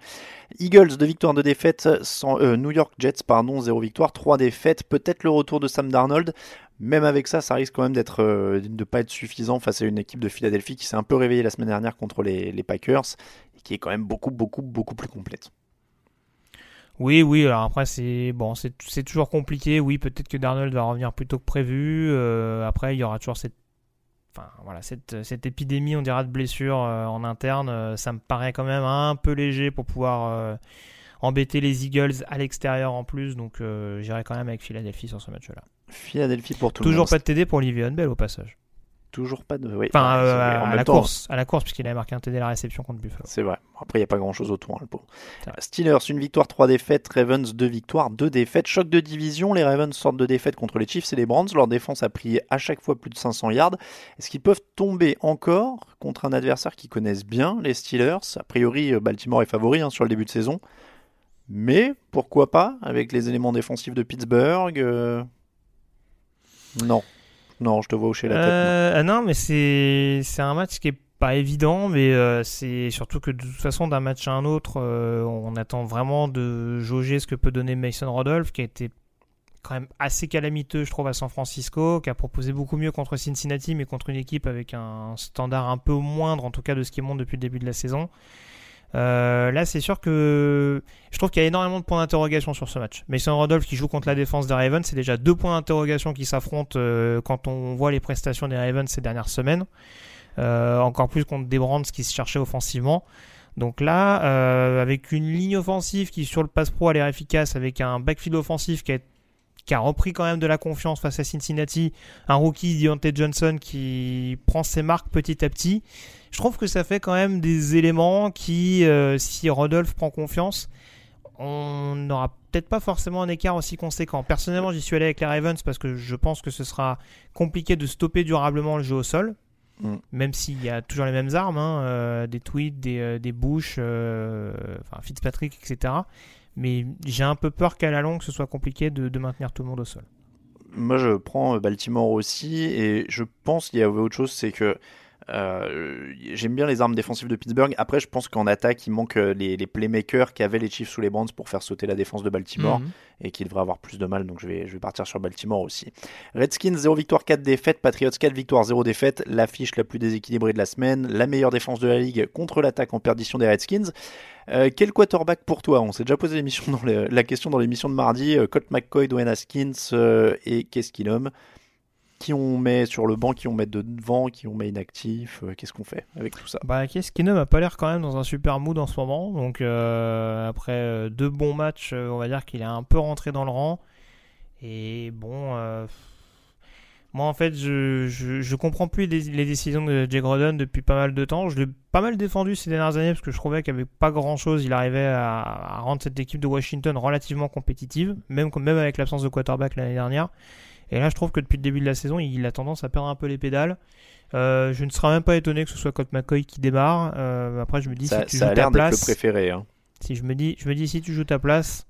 Speaker 1: Eagles, deux victoires, de défaites. Sans, euh, New York Jets, pardon, zéro victoire, trois défaites. Peut-être le retour de Sam Darnold. Même avec ça, ça risque quand même d'être euh, de pas être suffisant face à une équipe de Philadelphie qui s'est un peu réveillée la semaine dernière contre les, les Packers et qui est quand même beaucoup, beaucoup, beaucoup plus complète.
Speaker 2: Oui, oui, alors après, c'est bon, c'est toujours compliqué. Oui, peut-être que Darnold va revenir plus tôt que prévu. Euh, après, il y aura toujours cette, enfin, voilà, cette, cette épidémie, on dira, de blessures euh, en interne. Euh, ça me paraît quand même un peu léger pour pouvoir embêter les Eagles à l'extérieur en plus. Donc, j'irai quand même avec Philadelphie sur ce match-là.
Speaker 1: Philadelphie pour tout
Speaker 2: Toujours pas de TD pour Livion Bell au passage.
Speaker 1: Toujours pas de.
Speaker 2: Enfin, euh, à, la course, à la course, puisqu'il avait marqué un TD à la réception contre Buffalo.
Speaker 1: C'est vrai. Après, il n'y a pas grand chose autour, hein, le pauvre. Steelers, une victoire, trois défaites. Ravens, deux victoires, deux défaites. Choc de division. Les Ravens sortent de défaites contre les Chiefs et les Browns. Leur défense a pris à chaque fois plus de 500 yards. Est-ce qu'ils peuvent tomber encore contre un adversaire qui connaissent bien, les Steelers? A priori, euh, Baltimore est favori hein, sur le début de saison. Mais pourquoi pas avec les éléments défensifs de Pittsburgh euh, Non. Non, je te vois hocher la tête.
Speaker 2: Euh, non. mais c'est c'est un match qui est pas évident, mais euh, c'est surtout que de toute façon d'un match à un autre, euh, on attend vraiment de jauger ce que peut donner Mason Rodolph, qui a été quand même assez calamiteux, je trouve, à San Francisco, qui a proposé beaucoup mieux contre Cincinnati, mais contre une équipe avec un standard un peu moindre, en tout cas de ce qui monte depuis le début de la saison. Euh, là, c'est sûr que je trouve qu'il y a énormément de points d'interrogation sur ce match. Mason Rudolph qui joue contre la défense des Ravens, c'est déjà deux points d'interrogation qui s'affrontent euh, quand on voit les prestations des Ravens ces dernières semaines. Euh, encore plus contre des Brands qui se cherchaient offensivement. Donc là, avec une ligne offensive qui sur le pass pro a l'air efficace, avec un backfield offensif qui a qui a repris quand même de la confiance face à Cincinnati, un rookie Deontay Johnson qui prend ses marques petit à petit. Je trouve que ça fait quand même des éléments qui, euh, si Rodolphe prend confiance, on n'aura peut-être pas forcément un écart aussi conséquent. Personnellement, j'y suis allé avec les Ravens parce que je pense que ce sera compliqué de stopper durablement le jeu au sol. Mm. Même s'il y a toujours les mêmes armes, hein, euh, des tweets, des, euh, des Bush, enfin Fitzpatrick, etc mais j'ai un peu peur qu'à la longue ce soit compliqué de, maintenir tout le monde au sol.
Speaker 1: Moi je prends Baltimore aussi et je pense qu'il y avait autre chose, c'est que Euh, J'aime bien les armes défensives de Pittsburgh. Après, je pense qu'en attaque, il manque euh, les, les playmakers qu'avaient les Chiefs sous les Browns pour faire sauter la défense de Baltimore
Speaker 2: Mhm.
Speaker 1: et qui devraient avoir plus de mal. Donc je vais, je vais partir sur Baltimore aussi. Redskins 0 victoire 4 défaites, Patriots 4 victoires 0 défaites, l'affiche la plus déséquilibrée de la semaine, la meilleure défense de la ligue contre l'attaque en perdition des Redskins. Euh, quel quarterback pour toi? On s'est déjà posé l'émission dans le- la question dans l'émission de mardi. Colt McCoy, Dwayne Haskins euh, et qu'est-ce qu'il nomme? Qui on met sur le banc, qui on met de devant, qui on met inactif euh, Qu'est-ce qu'on fait avec tout ça?
Speaker 2: Bah, Case Keenum a pas l'air quand même dans un super mood en ce moment. Donc, euh, après euh, deux bons matchs, on va dire qu'il est un peu rentré dans le rang. Et bon, moi en fait, je, je, comprends plus les, décisions de Jay Groden depuis pas mal de temps. Je l'ai pas mal défendu ces dernières années parce que je trouvais qu'il avait pas grand chose. Il arrivait à, à rendre cette équipe de Washington relativement compétitive, même, même avec l'absence de quarterback l'année dernière. Et là, je trouve que depuis le début de la saison, il a tendance à perdre un peu les pédales. Euh, je ne serais même pas étonné que ce soit Colt McCoy qui démarre. Euh, après, je me dis
Speaker 1: Ça,
Speaker 2: si tu
Speaker 1: ça a
Speaker 2: joues ta
Speaker 1: le
Speaker 2: place,
Speaker 1: préféré. hein.
Speaker 2: si je me dis, je me dis si tu joues ta place,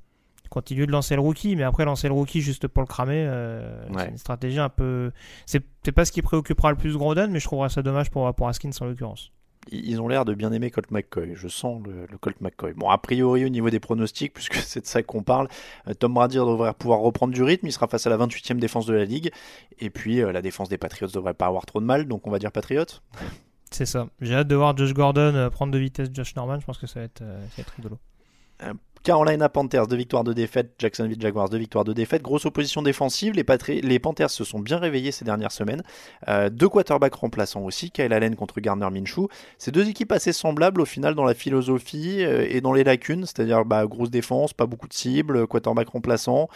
Speaker 2: continue de lancer le rookie, mais après lancer le rookie juste pour le cramer, euh,
Speaker 1: Ouais.
Speaker 2: c'est une stratégie un peu. C'est pas ce qui préoccupera le plus Groden, mais je trouverais ça dommage pour pour Haskins en l'occurrence.
Speaker 1: Ils ont l'air de bien aimer Colt McCoy. Je sens le, le Colt McCoy. Bon, a priori, au niveau des pronostics, puisque c'est de ça qu'on parle, euh, Tom Brady devrait pouvoir reprendre du rythme. Il sera face à la 28e défense de la ligue. Et puis, euh, la défense des Patriots devrait pas avoir trop de mal. Donc, on va dire Patriots.
Speaker 2: C'est ça. J'ai hâte de voir Josh Gordon euh, prendre de vitesse Josh Norman. Je pense que ça va être, ça va être rigolo.
Speaker 1: Carolina Panthers, deux victoires, deux défaites. Jacksonville Jaguars, deux victoires, deux défaites. Grosse opposition défensive. Les, Panthers se sont bien réveillés ces dernières semaines. Euh, deux quarterbacks remplaçants aussi. Kyle Allen contre Gardner Minshew. C'est deux équipes assez semblables au final dans la philosophie euh, et dans les lacunes. C'est-à-dire bah, grosse défense, pas beaucoup de cibles, quarterback remplaçant.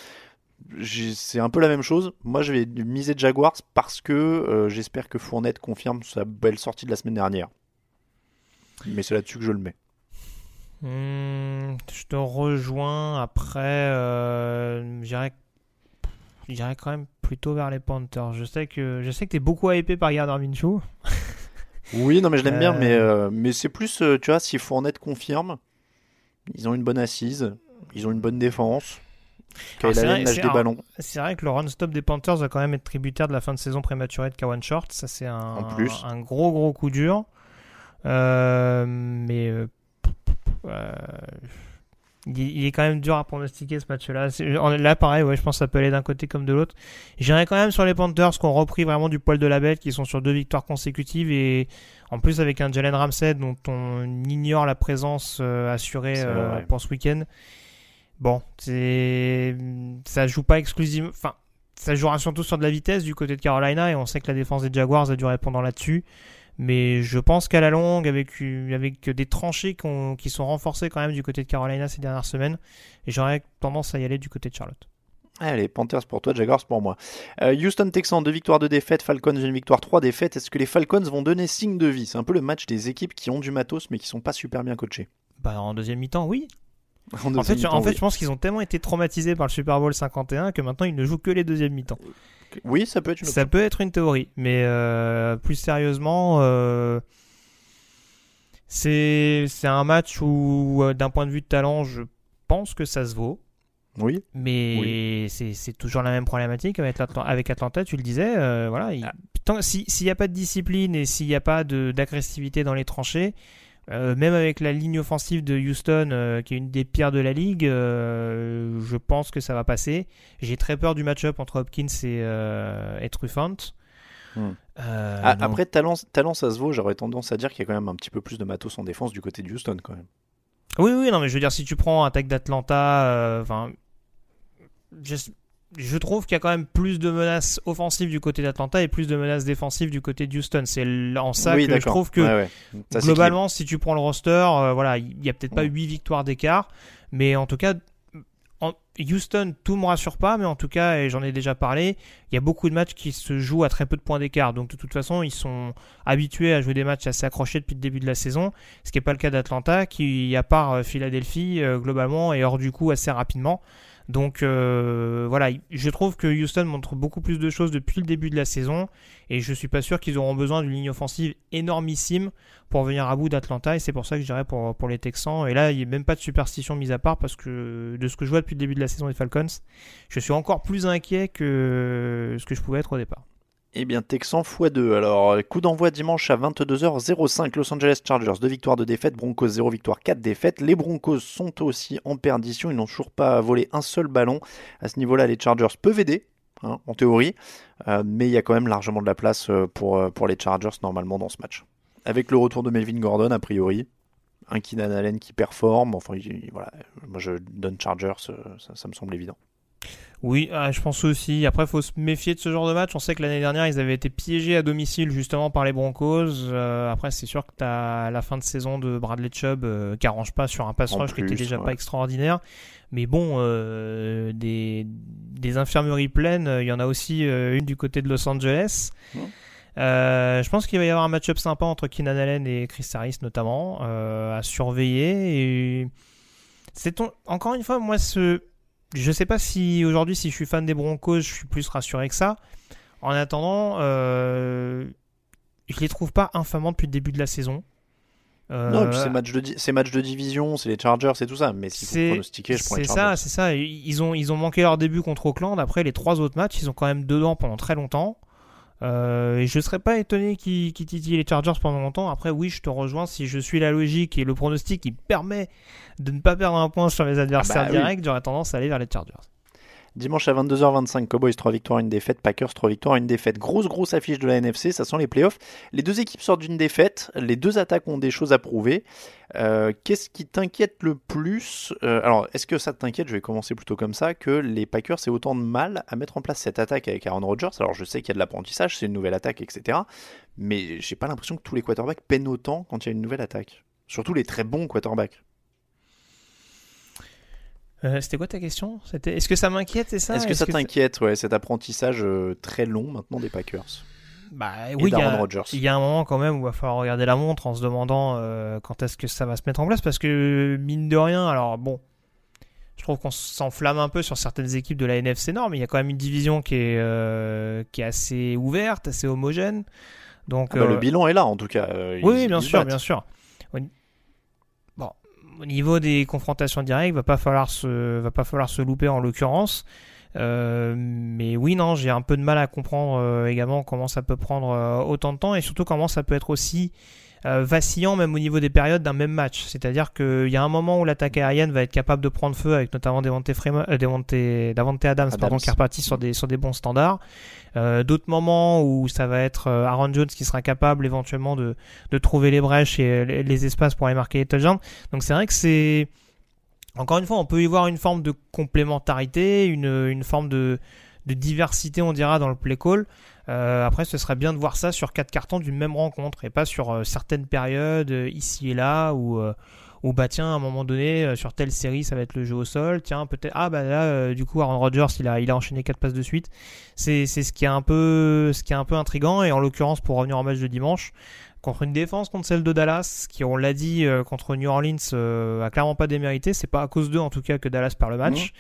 Speaker 1: C'est un peu la même chose. Moi, je vais miser Jaguars parce que euh, j'espère que Fournette confirme sa belle sortie de la semaine dernière. Mais c'est là-dessus que je le mets.
Speaker 2: Hmm, je te rejoins. Après, euh, j'irais quand même plutôt vers les Panthers. Je sais que je sais que t'es beaucoup hypé par Gardner Minshew.
Speaker 1: Oui, non, mais je l'aime bien,
Speaker 2: Euh.
Speaker 1: mais, euh, mais c'est plus, euh, tu vois, si Fournette confirme, ils ont une bonne assise, ils ont une bonne défense.
Speaker 2: C'est vrai- que le run-stop des Panthers va quand même être tributaire de la fin de saison prématurée de Kawan Short. Ça, c'est un, un gros, gros coup dur. Euh, mais euh, euh, il, il est quand même dur à pronostiquer ce match-là. Là, pareil, ouais, je pense que ça peut aller d'un côté comme de l'autre. J'irai quand même sur les Panthers qui ont repris vraiment du poil de la bête, qui sont sur deux victoires consécutives et en plus avec un Jalen Ramsey dont on ignore la présence euh, assurée euh, pour ce week-end. Bon, c'est ça joue pas exclusivement. Enfin, ça jouera surtout sur de la vitesse du côté de Carolina et on sait que la défense des Jaguars a dû répondre là-dessus. Mais je pense qu'à la longue, avec, avec des tranchées qui, ont- qui sont renforcées quand même du côté de Carolina ces dernières semaines, et j'aurais tendance à y aller du côté de Charlotte.
Speaker 1: Allez, Panthers pour toi, Jaguars pour moi. Euh, Houston Texans, deux victoires, deux défaites. Falcons, une victoire, trois défaites. Est-ce que les Falcons vont donner signe de vie? C'est un peu le match des équipes qui ont du matos mais qui sont pas super bien coachées.
Speaker 2: Bah, en deuxième mi-temps, oui.
Speaker 1: En
Speaker 2: fait, je- en fait,
Speaker 1: oui.
Speaker 2: je pense qu'ils ont tellement été traumatisés par le Super Bowl 51 que maintenant ils ne jouent que les deuxièmes mi-temps.
Speaker 1: Oui, ça peut être une
Speaker 2: Ça peut être une théorie, mais euh, plus sérieusement, euh, c'est un match où, euh, d'un point de vue de talent, je pense que ça se vaut.
Speaker 1: Oui,
Speaker 2: Mais c'est c'est toujours la même problématique avec Atlanta, avec Atlanta tu le disais. euh, voilà, il-
Speaker 1: Ah.
Speaker 2: si- s'il n'y a pas de discipline et s'il n'y a pas d'agressivité dans les tranchées, euh, même avec la ligne offensive de Houston, euh, qui est une des pires de la ligue, euh, je pense que ça va passer. J'ai très peur du match-up entre Hopkins et, et Truffant.
Speaker 1: Hmm. Ah,
Speaker 2: donc-
Speaker 1: après, talent, talent, ça se vaut. J'aurais tendance à dire qu'il y a quand même un petit peu plus de matos en défense du côté de Houston quand même.
Speaker 2: Oui, oui, non, mais je veux dire, si tu prends attaque d'Atlanta, enfin, je, je trouve qu'il y a quand même plus de menaces offensives du côté d'Atlanta et plus de menaces défensives du côté de Houston. C'est en ça
Speaker 1: oui,
Speaker 2: que je trouve que
Speaker 1: Ouais, ouais. Ça s'équilibre.
Speaker 2: globalement, si tu prends le roster, euh, voilà, il y a peut-être pas
Speaker 1: Ouais.
Speaker 2: 8 victoires d'écart, mais en tout cas, en Houston, tout me rassure pas, mais en tout cas, et j'en ai déjà parlé, il y a beaucoup de matchs qui se jouent à très peu de points d'écart. Donc de toute façon, ils sont habitués à jouer des matchs assez accrochés depuis le début de la saison, ce qui n'est pas le cas d'Atlanta, qui, à part euh, Philadelphie, euh, globalement, est hors du coup assez rapidement. Donc euh, voilà, je trouve que Houston montre beaucoup plus de choses depuis le début de la saison et je suis pas sûr qu'ils auront besoin d'une ligne offensive énormissime pour venir à bout d'Atlanta et c'est pour ça que je dirais pour, pour les Texans. Et là, il n'y a même pas de superstition mise à part parce que de ce que je vois depuis le début de la saison des Falcons, je suis encore plus inquiet que ce que je pouvais être au départ.
Speaker 1: Eh bien, Texan x2. Alors, coup d'envoi dimanche à 22h05. Los Angeles Chargers, 2 victoires, 2 défaites. Broncos, 0 victoire, 4 défaites. Les Broncos sont aussi en perdition. Ils n'ont toujours pas volé un seul ballon. À ce niveau-là, les Chargers peuvent aider, hein, en théorie. Euh, mais il y a quand même largement de la place euh, pour, euh, pour les Chargers, normalement, dans ce match. Avec le retour de Melvin Gordon, a priori. Un Keenan Allen qui performe. Enfin, voilà. Moi, je donne Chargers. ça me semble évident.
Speaker 2: Oui, ah, je pense aussi. Après, il faut se méfier de ce genre de match. On sait que l'année dernière, ils avaient été piégés à domicile justement par les Broncos. Euh, après, c'est sûr que tu as la fin de saison de Bradley Chubb euh, qui arrange pas sur un pass rush qui était déjà pas extraordinaire. Mais bon, euh, des, des, infirmeries pleines, il y en a aussi une du côté de Los Angeles. je pense qu'il va y avoir un match-up sympa entre Keenan Allen et Chris Harris notamment à surveiller. Et c'est encore une fois, moi, ce je sais pas si aujourd'hui, si je suis fan des Broncos, je suis plus rassuré que ça. En attendant, euh, je les trouve pas infamants depuis le début de la saison.
Speaker 1: Euh, non, c'est match de c'est match de division, c'est les Chargers, c'est tout ça. Mais si vous pronostiquez, je prends les
Speaker 2: Chargers. C'est ça, c'est ça. Ils ont ils ont manqué leur début contre Oakland. Après les trois autres matchs, ils ont quand même dedans pendant très longtemps. Euh, et je serais pas étonné qu'ils titillent les Chargers pendant longtemps. Après, oui, je te rejoins. Si je suis la logique et le pronostic qui permet de ne pas perdre un point sur les adversaires ah bah directs, j'aurais tendance à aller vers les Chargers.
Speaker 1: Dimanche à 22h25, Cowboys 3 victoires, 1 défaite, Packers 3 victoires, 1 défaite. Grosse, grosse affiche de la NFC, ça sent les playoffs. Les deux équipes sortent d'une défaite, les deux attaques ont des choses à prouver. Euh, qu'est-ce qui t'inquiète le plus euh, Alors, est-ce que ça t'inquiète, je vais commencer plutôt comme ça, que les Packers aient autant de mal à mettre en place cette attaque avec Aaron Rodgers? Alors, je sais qu'il y a de l'apprentissage, c'est une nouvelle attaque, etc. Mais j'ai pas l'impression que tous les quarterbacks peinent autant quand il y a une nouvelle attaque. Surtout les très bons quarterbacks.
Speaker 2: Euh, c'était quoi ta question? C'était est-ce que ça m'inquiète, c'est ça?
Speaker 1: Est-ce que ça t'inquiète, ouais, cet apprentissage euh, très long maintenant des Packers.
Speaker 2: Bah oui, il y, a, il y, a un moment quand même où il va falloir regarder la montre en se demandant euh, quand est-ce que ça va se mettre en place parce que mine de rien, alors bon, je trouve qu'on s'enflamme un peu sur certaines équipes de la NFC Nord, mais il y a quand même une division qui est, qui est assez ouverte, assez homogène. Donc
Speaker 1: ah bah, le bilan est là en tout cas.
Speaker 2: oui, bien sûr, bien sûr au niveau des confrontations directes, va pas falloir se, va pas falloir se louper en l'occurrence. Euh, mais oui, non, j'ai un peu de mal à comprendre euh, également comment ça peut prendre euh, autant de temps et surtout comment ça peut être aussi euh, vacillant même au niveau des périodes d'un même match. C'est-à-dire qu'il y a un moment où l'attaque aérienne va être capable de prendre feu avec notamment euh, Davante Adams, Adams. Pardon, qui est reparti sur des, sur des bons standards. Euh, D'autres moments où ça va être euh, Aaron Jones qui sera capable éventuellement de, trouver les brèches et les espaces pour aller marquer les touchdowns. Donc c'est vrai que c'est... Encore une fois, on peut y voir une forme de complémentarité, une, forme de, diversité, on dira, dans le play call. Euh, après, ce serait bien de voir ça sur quatre cartons d'une même rencontre et pas sur euh, certaines périodes euh, ici et là où ou bah tiens à un moment donné sur telle série ça va être le jeu au sol. Tiens peut-être ah bah là du coup Aaron Rodgers il a il a enchaîné quatre passes de suite. C'est c'est ce qui est un peu ce qui est un peu intrigant. Et en l'occurrence pour revenir au match de dimanche contre une défense contre celle de Dallas qui on l'a dit contre New Orleans a clairement pas démérité. C'est pas à cause d'eux en tout cas que Dallas perd le match.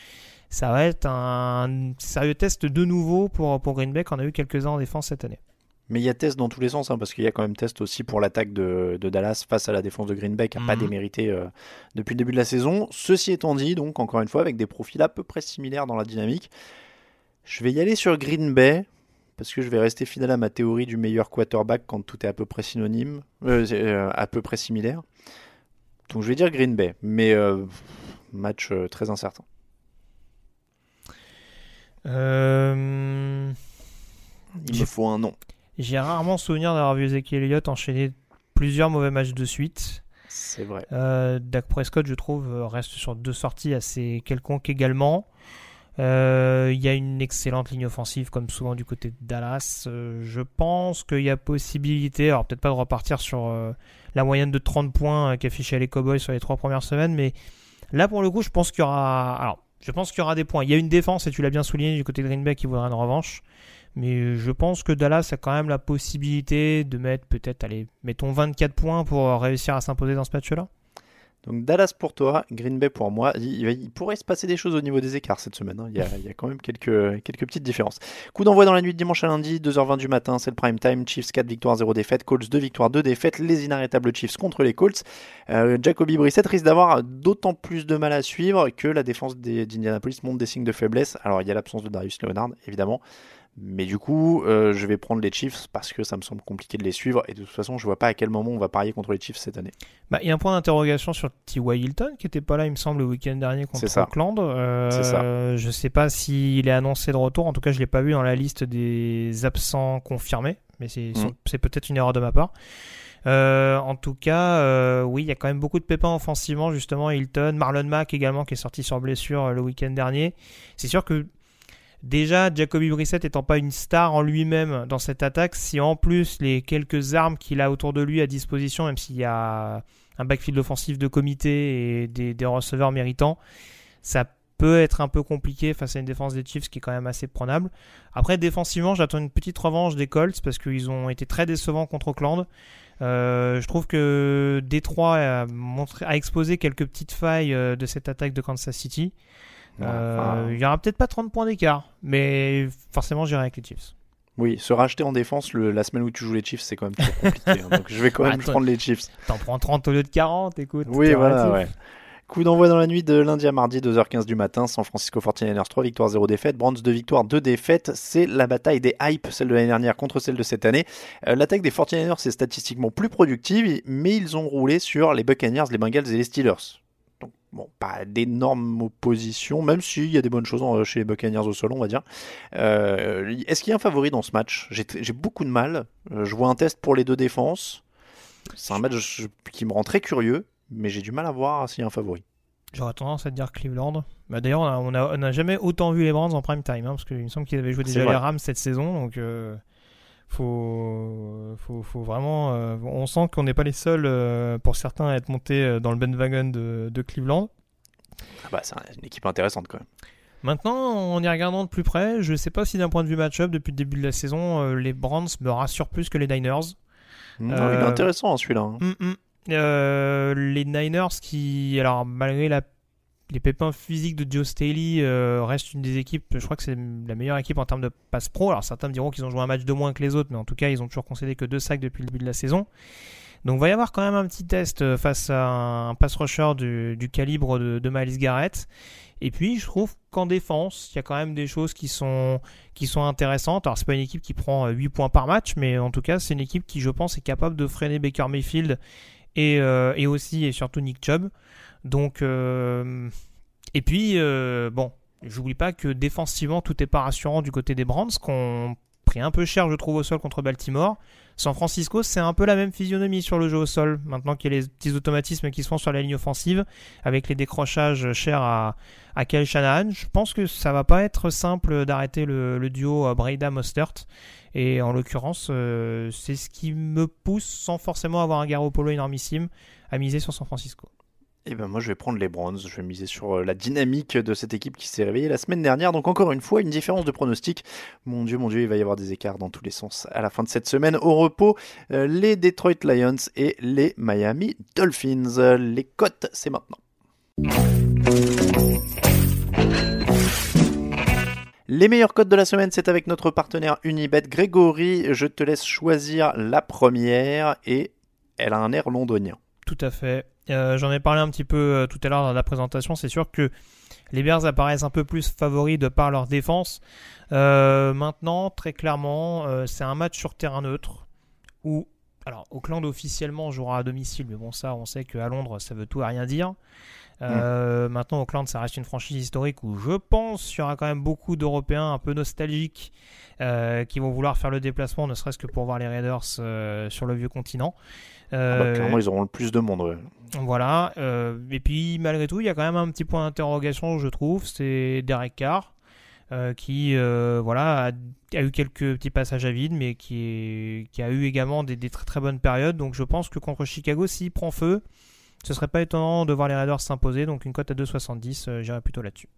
Speaker 2: Ça va être un sérieux test de nouveau pour, pour Green Bay, on a eu quelques-uns en défense cette année.
Speaker 1: Mais il y a test dans tous les sens, hein, parce qu'il y a quand même test aussi pour l'attaque de, Dallas face à la défense de Green Bay, qui n'a pas mhm. démérité euh, depuis le début de la saison. Ceci étant dit, donc encore une fois, avec des profils à peu près similaires dans la dynamique, je vais y aller sur Green Bay, parce que je vais rester fidèle à ma théorie du meilleur quarterback quand tout est à peu près synonyme, euh, euh, à peu près similaire. Donc je vais dire Green Bay, mais match très incertain.
Speaker 2: Euh...
Speaker 1: Il me faut un nom.
Speaker 2: J'ai rarement souvenir d'avoir vu Ezekiel Elliott enchaîner plusieurs mauvais matchs de suite.
Speaker 1: C'est vrai.
Speaker 2: Euh, Dak Prescott, je trouve, reste sur deux sorties assez quelconques également. Euh, il y a une excellente ligne offensive, comme souvent du côté de Dallas. Euh, je pense qu'il y a possibilité, alors peut-être pas de repartir sur la moyenne de 30 points qu'affichaient les Cowboys sur les trois premières semaines, mais là pour le coup, je pense qu'il y aura. Alors, je pense qu'il y aura des points. Il y a une défense, et tu l'as bien souligné, du côté de Green Bay qui voudra une revanche. Mais je pense que Dallas a quand même la possibilité de mettre peut-être, allez, mettons 24 points pour réussir à s'imposer dans ce match-là.
Speaker 1: Donc Dallas pour toi, Green Bay pour moi. Il, pourrait se passer des choses au niveau des écarts cette semaine. Hein. Il, y a, quand même quelques, quelques petites différences. Coup d'envoi dans la nuit de dimanche à lundi, 2h20 du matin, c'est le prime time. Chiefs 4 victoires, 0 défaites. Colts 2 victoires, 2 défaites. Les inarrêtables Chiefs contre les Colts. Euh, Jacoby Brissett risque d'avoir d'autant plus de mal à suivre que la défense d'Indianapolis montre des signes de faiblesse. Alors il y a l'absence de Darius Leonard, évidemment. Mais du coup, euh, je vais prendre les Chiefs parce que ça me semble compliqué de les suivre. Et de toute façon, je vois pas à quel moment on va parier contre les Chiefs cette année.
Speaker 2: Bah, il y a un point d'interrogation sur T.Y. Hilton qui était pas là, il me semble, le week-end dernier contre
Speaker 1: ça.
Speaker 2: Auckland. Euh,
Speaker 1: ça.
Speaker 2: Je sais pas s'il est annoncé de retour. En tout cas, je l'ai pas vu dans la liste des absents confirmés. Mais c'est
Speaker 1: Mm.
Speaker 2: peut-être une erreur de ma part. Euh, en tout cas, euh, oui, il y a quand même beaucoup de pépins offensivement, justement. Hilton, Marlon Mack également, qui est sorti sur blessure euh, le week-end dernier. C'est sûr que déjà, Jacoby Brissett étant pas une star en lui-même dans cette attaque, si en plus les quelques armes qu'il a autour de lui à disposition, même s'il y a un backfield offensif de comité et des, receveurs méritants, ça peut être un peu compliqué face à une défense des Chiefs qui est quand même assez prenable. Après, défensivement, j'attends une petite revanche des Colts parce qu'ils ont été très décevants contre Auckland. Euh, je trouve que Détroit a exposé quelques petites failles euh, de cette attaque de Kansas City. Euh,
Speaker 1: Enfin,
Speaker 2: il y aura peut-être pas 30 points d'écart, mais forcément j'irai avec les Chiefs.
Speaker 1: oui, se racheter en défense le- la semaine où tu joues les Chiefs, c'est quand même toujours compliqué. hein. donc je vais quand même
Speaker 2: Attends.
Speaker 1: prendre les Chiefs.
Speaker 2: T'en prends 30 au lieu de 40, écoute.
Speaker 1: Oui, voilà, ouais. Coup d'envoi dans la nuit de lundi à mardi, 2h15 du matin. San Francisco 49ers, 3 victoires, 0 défaites. Browns, 2 victoires, 2 défaites. C'est la bataille des hypes, celle de l'année dernière contre celle de cette année. Euh, L'attaque des 49ers est statistiquement plus productive, mais ils ont roulé sur les Buccaneers, les Bengals et les Steelers. Bon, pas d'énormes oppositions, même s'il y a des bonnes choses euh, chez les Buccaneers au sol, on va dire. Euh, Est-ce qu'il y a un favori dans ce match? J'ai beaucoup de mal. Euh, je vois un test pour les deux défenses. C'est un match qui me rend très curieux, mais j'ai du mal à voir s'il y a un favori.
Speaker 2: J'aurais tendance à te dire Cleveland. Bah, D'ailleurs, on n'a jamais autant vu les Browns en prime time, hein, parce qu'il me semble qu'ils avaient joué déjà les Rams cette saison, donc euh, faut, faut, faut vraiment. euh, on sent qu'on n'est pas les seuls, euh, pour certains, à être montés euh, dans le bandwagon de, de Cleveland.
Speaker 1: Ah bah, c'est un- une équipe intéressante quand même.
Speaker 2: Maintenant, en y regardant de plus près, je sais pas si d'un point de vue match-up, depuis le début de la saison, euh, les Browns me rassurent plus que les Niners.
Speaker 1: Non,
Speaker 2: Euh,
Speaker 1: Il est intéressant hein, celui-là. hein.
Speaker 2: Hum. Euh, les Niners qui, alors malgré la- les pépins physiques de Joe Staley, euh, restent une des équipes, je crois que c'est la meilleure équipe en termes de passe pro. Alors certains me diront qu'ils ont joué un match de moins que les autres, mais en tout cas ils ont toujours concédé que deux sacs depuis le début de la saison. Donc va y avoir quand même un petit test euh, face à un pass rusher du, calibre de, de Miles Garrett. Et puis je trouve qu'en défense, il y a quand même des choses qui sont, qui sont intéressantes. Alors c'est pas une équipe qui prend euh, 8 points par match, mais en tout cas c'est une équipe qui je pense est capable de freiner Baker Mayfield et, euh, et aussi et surtout Nick Chubb. Donc, euh, et puis, euh, bon, j'oublie pas que défensivement, tout est pas rassurant du côté des Browns, qu'on pris un peu cher, je trouve, au sol contre Baltimore. San Francisco, c'est un peu la même physionomie sur le jeu au sol, maintenant qu'il y a les petits automatismes qui se font sur la ligne offensive, avec les décrochages chers à, à Shanahan. Je pense que ça va pas être simple d'arrêter le, duo Breda-Mostert. Et en l'occurrence, euh, c'est ce qui me pousse, sans forcément avoir un Garoppolo énormissime, à miser sur San Francisco.
Speaker 1: Et ben moi je vais prendre les Browns, je vais miser sur euh, la dynamique de cette équipe qui s'est réveillée la semaine dernière. Donc encore une fois, une différence de pronostic. Mon dieu, mon dieu, il va y avoir des écarts dans tous les sens à la fin de cette semaine. Au repos, euh, les Detroit Lions et les Miami Dolphins. Les cotes, c'est maintenant. Les meilleures cotes de la semaine, c'est avec notre partenaire Unibet. Grégory, je te laisse choisir la première et elle a un air londonien.
Speaker 2: Tout à fait. Euh, J'en ai parlé un petit peu euh, tout à l'heure dans la présentation. C'est sûr que les Bears apparaissent un peu plus favoris de par leur défense. Euh, maintenant, très clairement, c'est un match sur terrain neutre où, alors, Auckland officiellement jouera à domicile, mais bon, ça, on sait qu'à Londres, ça veut tout et rien dire. Euh, Maintenant, Auckland, ça reste une franchise historique où je pense qu'il y aura quand même beaucoup d'Européens un peu nostalgiques euh, qui vont vouloir faire le déplacement, ne serait-ce que pour voir les Raiders euh, sur le vieux continent.
Speaker 1: Ah bah, clairement, ils auront le plus de monde. ouais.
Speaker 2: Voilà. euh, et puis, malgré tout, il y a quand même un petit point d'interrogation, je trouve. C'est Derek Carr, euh, qui euh, voilà, a, eu quelques petits passages à vide, mais qui, a eu également des, des très très bonnes périodes. Donc, je pense que contre Chicago, s'il prend feu, ce serait pas étonnant de voir les Raiders s'imposer. Donc, une cote à 2,70, euh, j'irai plutôt là-dessus.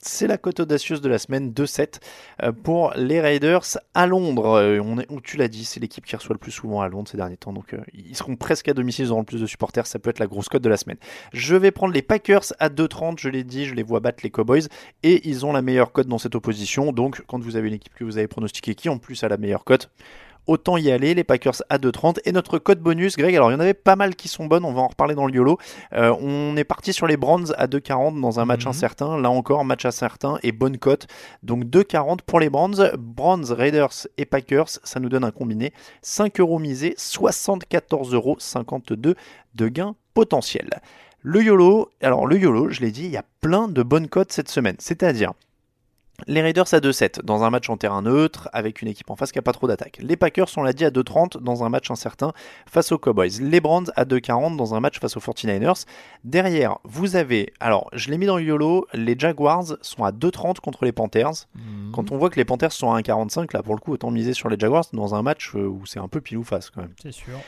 Speaker 1: C'est la cote audacieuse de la semaine 2-7 euh, pour les Raiders à Londres. Euh, On est, tu l'as dit, c'est l'équipe qui reçoit le plus souvent à Londres ces derniers temps. Donc euh, ils seront presque à domicile, ils auront le plus de supporters. Ça peut être la grosse cote de la semaine. Je vais prendre les Packers à 2,30. Je l'ai dit, je les vois battre les Cowboys. Et ils ont la meilleure cote dans cette opposition. Donc quand vous avez une équipe que vous avez pronostiquée qui en plus a la meilleure cote, autant y aller. Les Packers à 2,30 et notre code bonus, Greg. Alors il y en avait pas mal qui sont bonnes, on va en reparler dans le YOLO. Euh, on est parti sur les Browns à 2,40 dans un match
Speaker 2: Mhm.
Speaker 1: incertain. Là encore, match incertain et bonne cote. Donc 2,40 pour les Browns. Browns, Raiders et Packers, ça nous donne un combiné 5 euros misés, 74,52 euros de gain potentiel. Le YOLO, alors le YOLO, je l'ai dit, il y a plein de bonnes cotes cette semaine. C'est-à-dire les Raiders à 2-7 dans un match en terrain neutre avec une équipe en face qui n'a pas trop d'attaque. Les Packers, on l'a dit, à 2-30 dans un match incertain face aux Cowboys. Les Browns à 2-40 dans un match face aux 49ers. Derrière, vous avez, alors je l'ai mis dans le YOLO, les Jaguars sont à 2-30 contre les Panthers.
Speaker 2: Mhm.
Speaker 1: Quand on voit que les Panthers sont à 1,45, là pour le coup, autant miser sur les Jaguars dans un match euh, où c'est un peu pile ou face quand même.
Speaker 2: C'est sûr.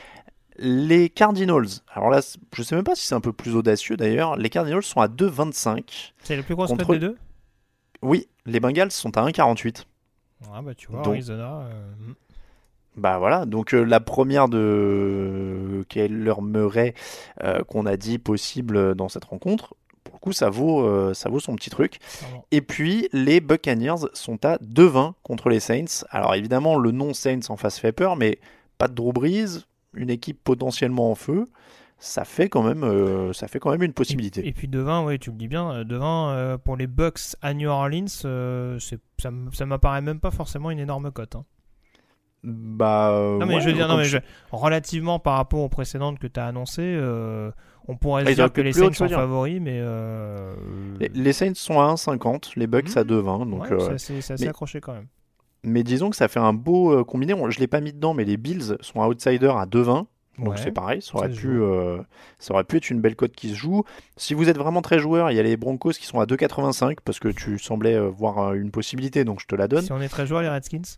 Speaker 1: Les Cardinals, alors là, je sais même pas si c'est un peu plus audacieux d'ailleurs, les Cardinals sont à 2,25.
Speaker 2: C'est la plus grosse
Speaker 1: Contre-
Speaker 2: des deux?
Speaker 1: Oui, les Bengals sont à 1,48.
Speaker 2: Ah bah tu vois,
Speaker 1: Donc-
Speaker 2: Arizona. euh.
Speaker 1: Bah voilà, donc euh, la première de Kyler Murray euh, qu'on a dit possible dans cette rencontre, pour le coup ça vaut, euh, ça vaut son petit truc.
Speaker 2: Pardon.
Speaker 1: Et puis les Buccaneers sont à 2-20 contre les Saints. Alors évidemment le nom Saints en face fait peur, mais pas de Drew Brees, une équipe potentiellement en feu, ça fait quand même, euh, ça fait quand même une possibilité.
Speaker 2: Et, et puis devant, oui, tu le dis bien, euh, devant euh, pour les Bucks à New Orleans, euh, ça, ça m'apparaît même pas forcément une énorme cote. hein.
Speaker 1: Bah
Speaker 2: Non mais
Speaker 1: ouais,
Speaker 2: je veux dire, non, mais
Speaker 1: je-
Speaker 2: relativement par rapport aux précédentes que tu as annoncées, on pourrait
Speaker 1: Ah,
Speaker 2: se dire que les Saints sont
Speaker 1: dire.
Speaker 2: favoris, mais
Speaker 1: les, les Saints sont à 1,50, les Bucks à
Speaker 2: Mhm.
Speaker 1: 2,20, donc.
Speaker 2: ouais, c'est assez-
Speaker 1: mais-
Speaker 2: accroché quand même.
Speaker 1: Mais disons que ça fait un beau combiné. Je l'ai pas mis dedans, mais les Bills sont outsiders à 2,20. Donc
Speaker 2: Ouais.
Speaker 1: c'est pareil, ça aurait,
Speaker 2: Ça se
Speaker 1: pu,
Speaker 2: joue.
Speaker 1: euh, ça aurait pu être une belle cote qui se joue. Si vous êtes vraiment très joueur, il y a les Broncos qui sont à 2,85 parce que tu semblais euh, voir euh, une possibilité, donc je te la donne.
Speaker 2: Si on est très joueur, les Redskins?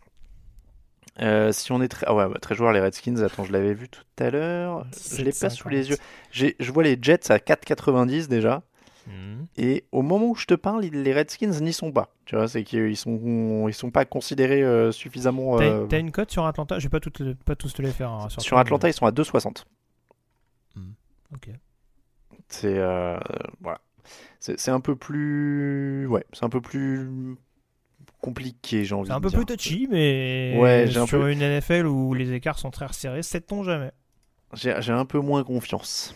Speaker 1: Euh, si on est très, ah ouais, très joueur, les Redskins, attends, je l'avais vu tout à l'heure. Je l'ai pas sous les yeux. J'ai- Je vois les Jets à 4,90 déjà.
Speaker 2: Mhm.
Speaker 1: Et au moment où je te parle, les Redskins n'y sont pas. Tu vois, c'est qu'ils sont, ils sont pas considérés euh, suffisamment.
Speaker 2: T'as
Speaker 1: euh,
Speaker 2: t'as une cote sur Atlanta? Je vais pas, toutes pas tous te les faire. hein,
Speaker 1: Sur Atlanta, ils sont à 2,60.
Speaker 2: Ok.
Speaker 1: C'est euh, voilà. C'est un peu plus, ouais, c'est un peu plus compliqué, j'ai envie
Speaker 2: C'est un
Speaker 1: de
Speaker 2: peu
Speaker 1: dire.
Speaker 2: plus touchy, mais
Speaker 1: Ouais, j'ai un
Speaker 2: sur
Speaker 1: peu-
Speaker 2: une NFL où les écarts sont très resserrés, sait-on jamais
Speaker 1: J'ai un peu moins confiance.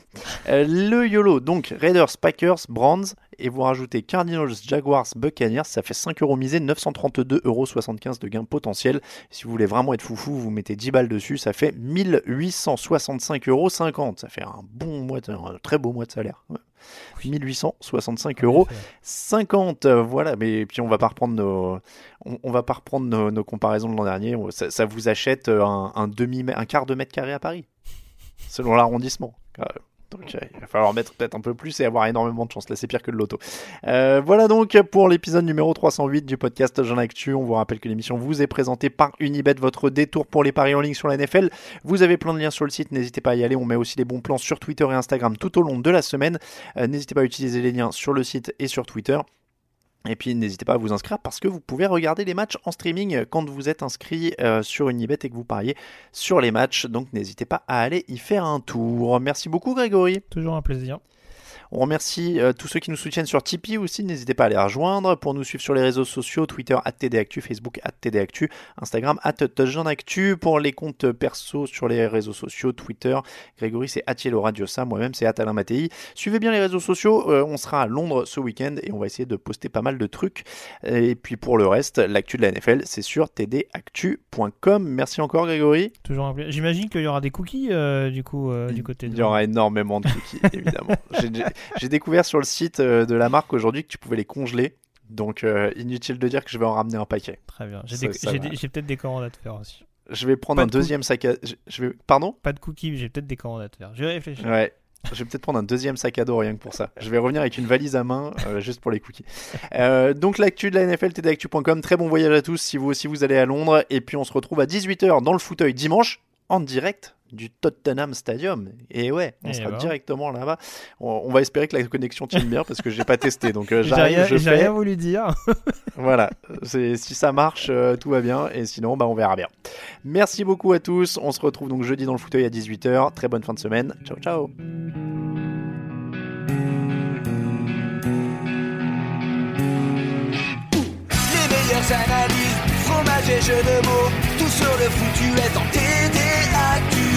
Speaker 1: Euh, le YOLO, donc Raiders, Packers, Browns, et vous rajoutez Cardinals, Jaguars, Buccaneers, ça fait 5 euros misés, 932,75 euros de gain potentiel. Si vous voulez vraiment être foufou, vous mettez 10 balles dessus, ça fait 1865,50 euros. Ça fait un bon mois, de- un très beau mois de salaire. Ouais. 1865 euros. 50, euh, voilà, mais puis on va pas reprendre nos, on, on va pas reprendre nos, nos comparaisons de l'an dernier. Ça, ça vous achète un, un demi, un quart de mètre carré à Paris, selon l'arrondissement. Donc euh, il va falloir mettre peut-être un peu plus et avoir énormément de chance. Là, c'est pire que le loto. Euh, voilà donc pour l'épisode numéro 308 du podcast Jean Actu. On vous rappelle que l'émission vous est présentée par Unibet, votre détour pour les paris en ligne sur la NFL. Vous avez plein de liens sur le site, n'hésitez pas à y aller. On met aussi les bons plans sur Twitter et Instagram tout au long de la semaine. Euh, n'hésitez pas à utiliser les liens sur le site et sur Twitter. Et puis n'hésitez pas à vous inscrire parce que vous pouvez regarder les matchs en streaming quand vous êtes inscrit euh, sur Unibet et que vous pariez sur les matchs. Donc n'hésitez pas à aller y faire un tour. Merci beaucoup Grégory.
Speaker 2: Toujours un plaisir.
Speaker 1: On remercie euh, tous ceux qui nous soutiennent sur Tipeee aussi. N'hésitez pas à les rejoindre pour nous suivre sur les réseaux sociaux Twitter TDActu, Facebook TDActu, Instagram Actu. Pour les comptes perso sur les réseaux sociaux Twitter, Grégory c'est Atielo Radiosa, moi-même c'est Atalin Mattei. Suivez bien les réseaux sociaux. euh, on sera à Londres ce week-end et on va essayer de poster pas mal de trucs. Et puis pour le reste, l'actu de la NFL, c'est sur tdactu.com. Merci encore Grégory.
Speaker 2: Toujours un plaisir. J'imagine qu'il y aura des cookies euh, du coup du côté de.
Speaker 1: Il y aura énormément de cookies, évidemment. J'ai- J'ai découvert sur le site euh, de la marque aujourd'hui que tu pouvais les congeler. Donc, euh, inutile de dire que je vais en ramener un paquet.
Speaker 2: Très bien. J'ai peut-être des commandes à te faire aussi.
Speaker 1: Je vais prendre
Speaker 2: Pas
Speaker 1: un
Speaker 2: de
Speaker 1: deuxième sac à... Je vais... Pardon?
Speaker 2: Pas de cookies, mais j'ai peut-être des commandes à te faire. Je vais réfléchir.
Speaker 1: Ouais. Je vais peut-être prendre un deuxième sac à dos rien que pour ça. Je vais revenir avec une valise à main euh, juste pour les cookies. Euh, donc l'actu de la NFL, tdactu.com. Très bon voyage à tous si vous aussi vous allez à Londres. Et puis on se retrouve à 18h dans le fauteuil dimanche en direct du Tottenham Stadium. Et ouais, on
Speaker 2: Eh
Speaker 1: sera
Speaker 2: ben.
Speaker 1: directement là-bas. On, on va espérer que la connexion tienne bien parce que j'ai pas testé. Donc euh,
Speaker 2: J'ai
Speaker 1: j'arrive,
Speaker 2: rien,
Speaker 1: je fais.
Speaker 2: rien voulu dire.
Speaker 1: Voilà, c'est si ça marche, euh, tout va bien, et sinon, bah, on verra bien. Merci beaucoup à tous. On se retrouve donc jeudi dans le fauteuil à 18h. Très bonne fin de semaine. Ciao, ciao.
Speaker 5: Les meilleures analyses, fromage et jeux de mots, tout sur sur le foutu est en TDAQ.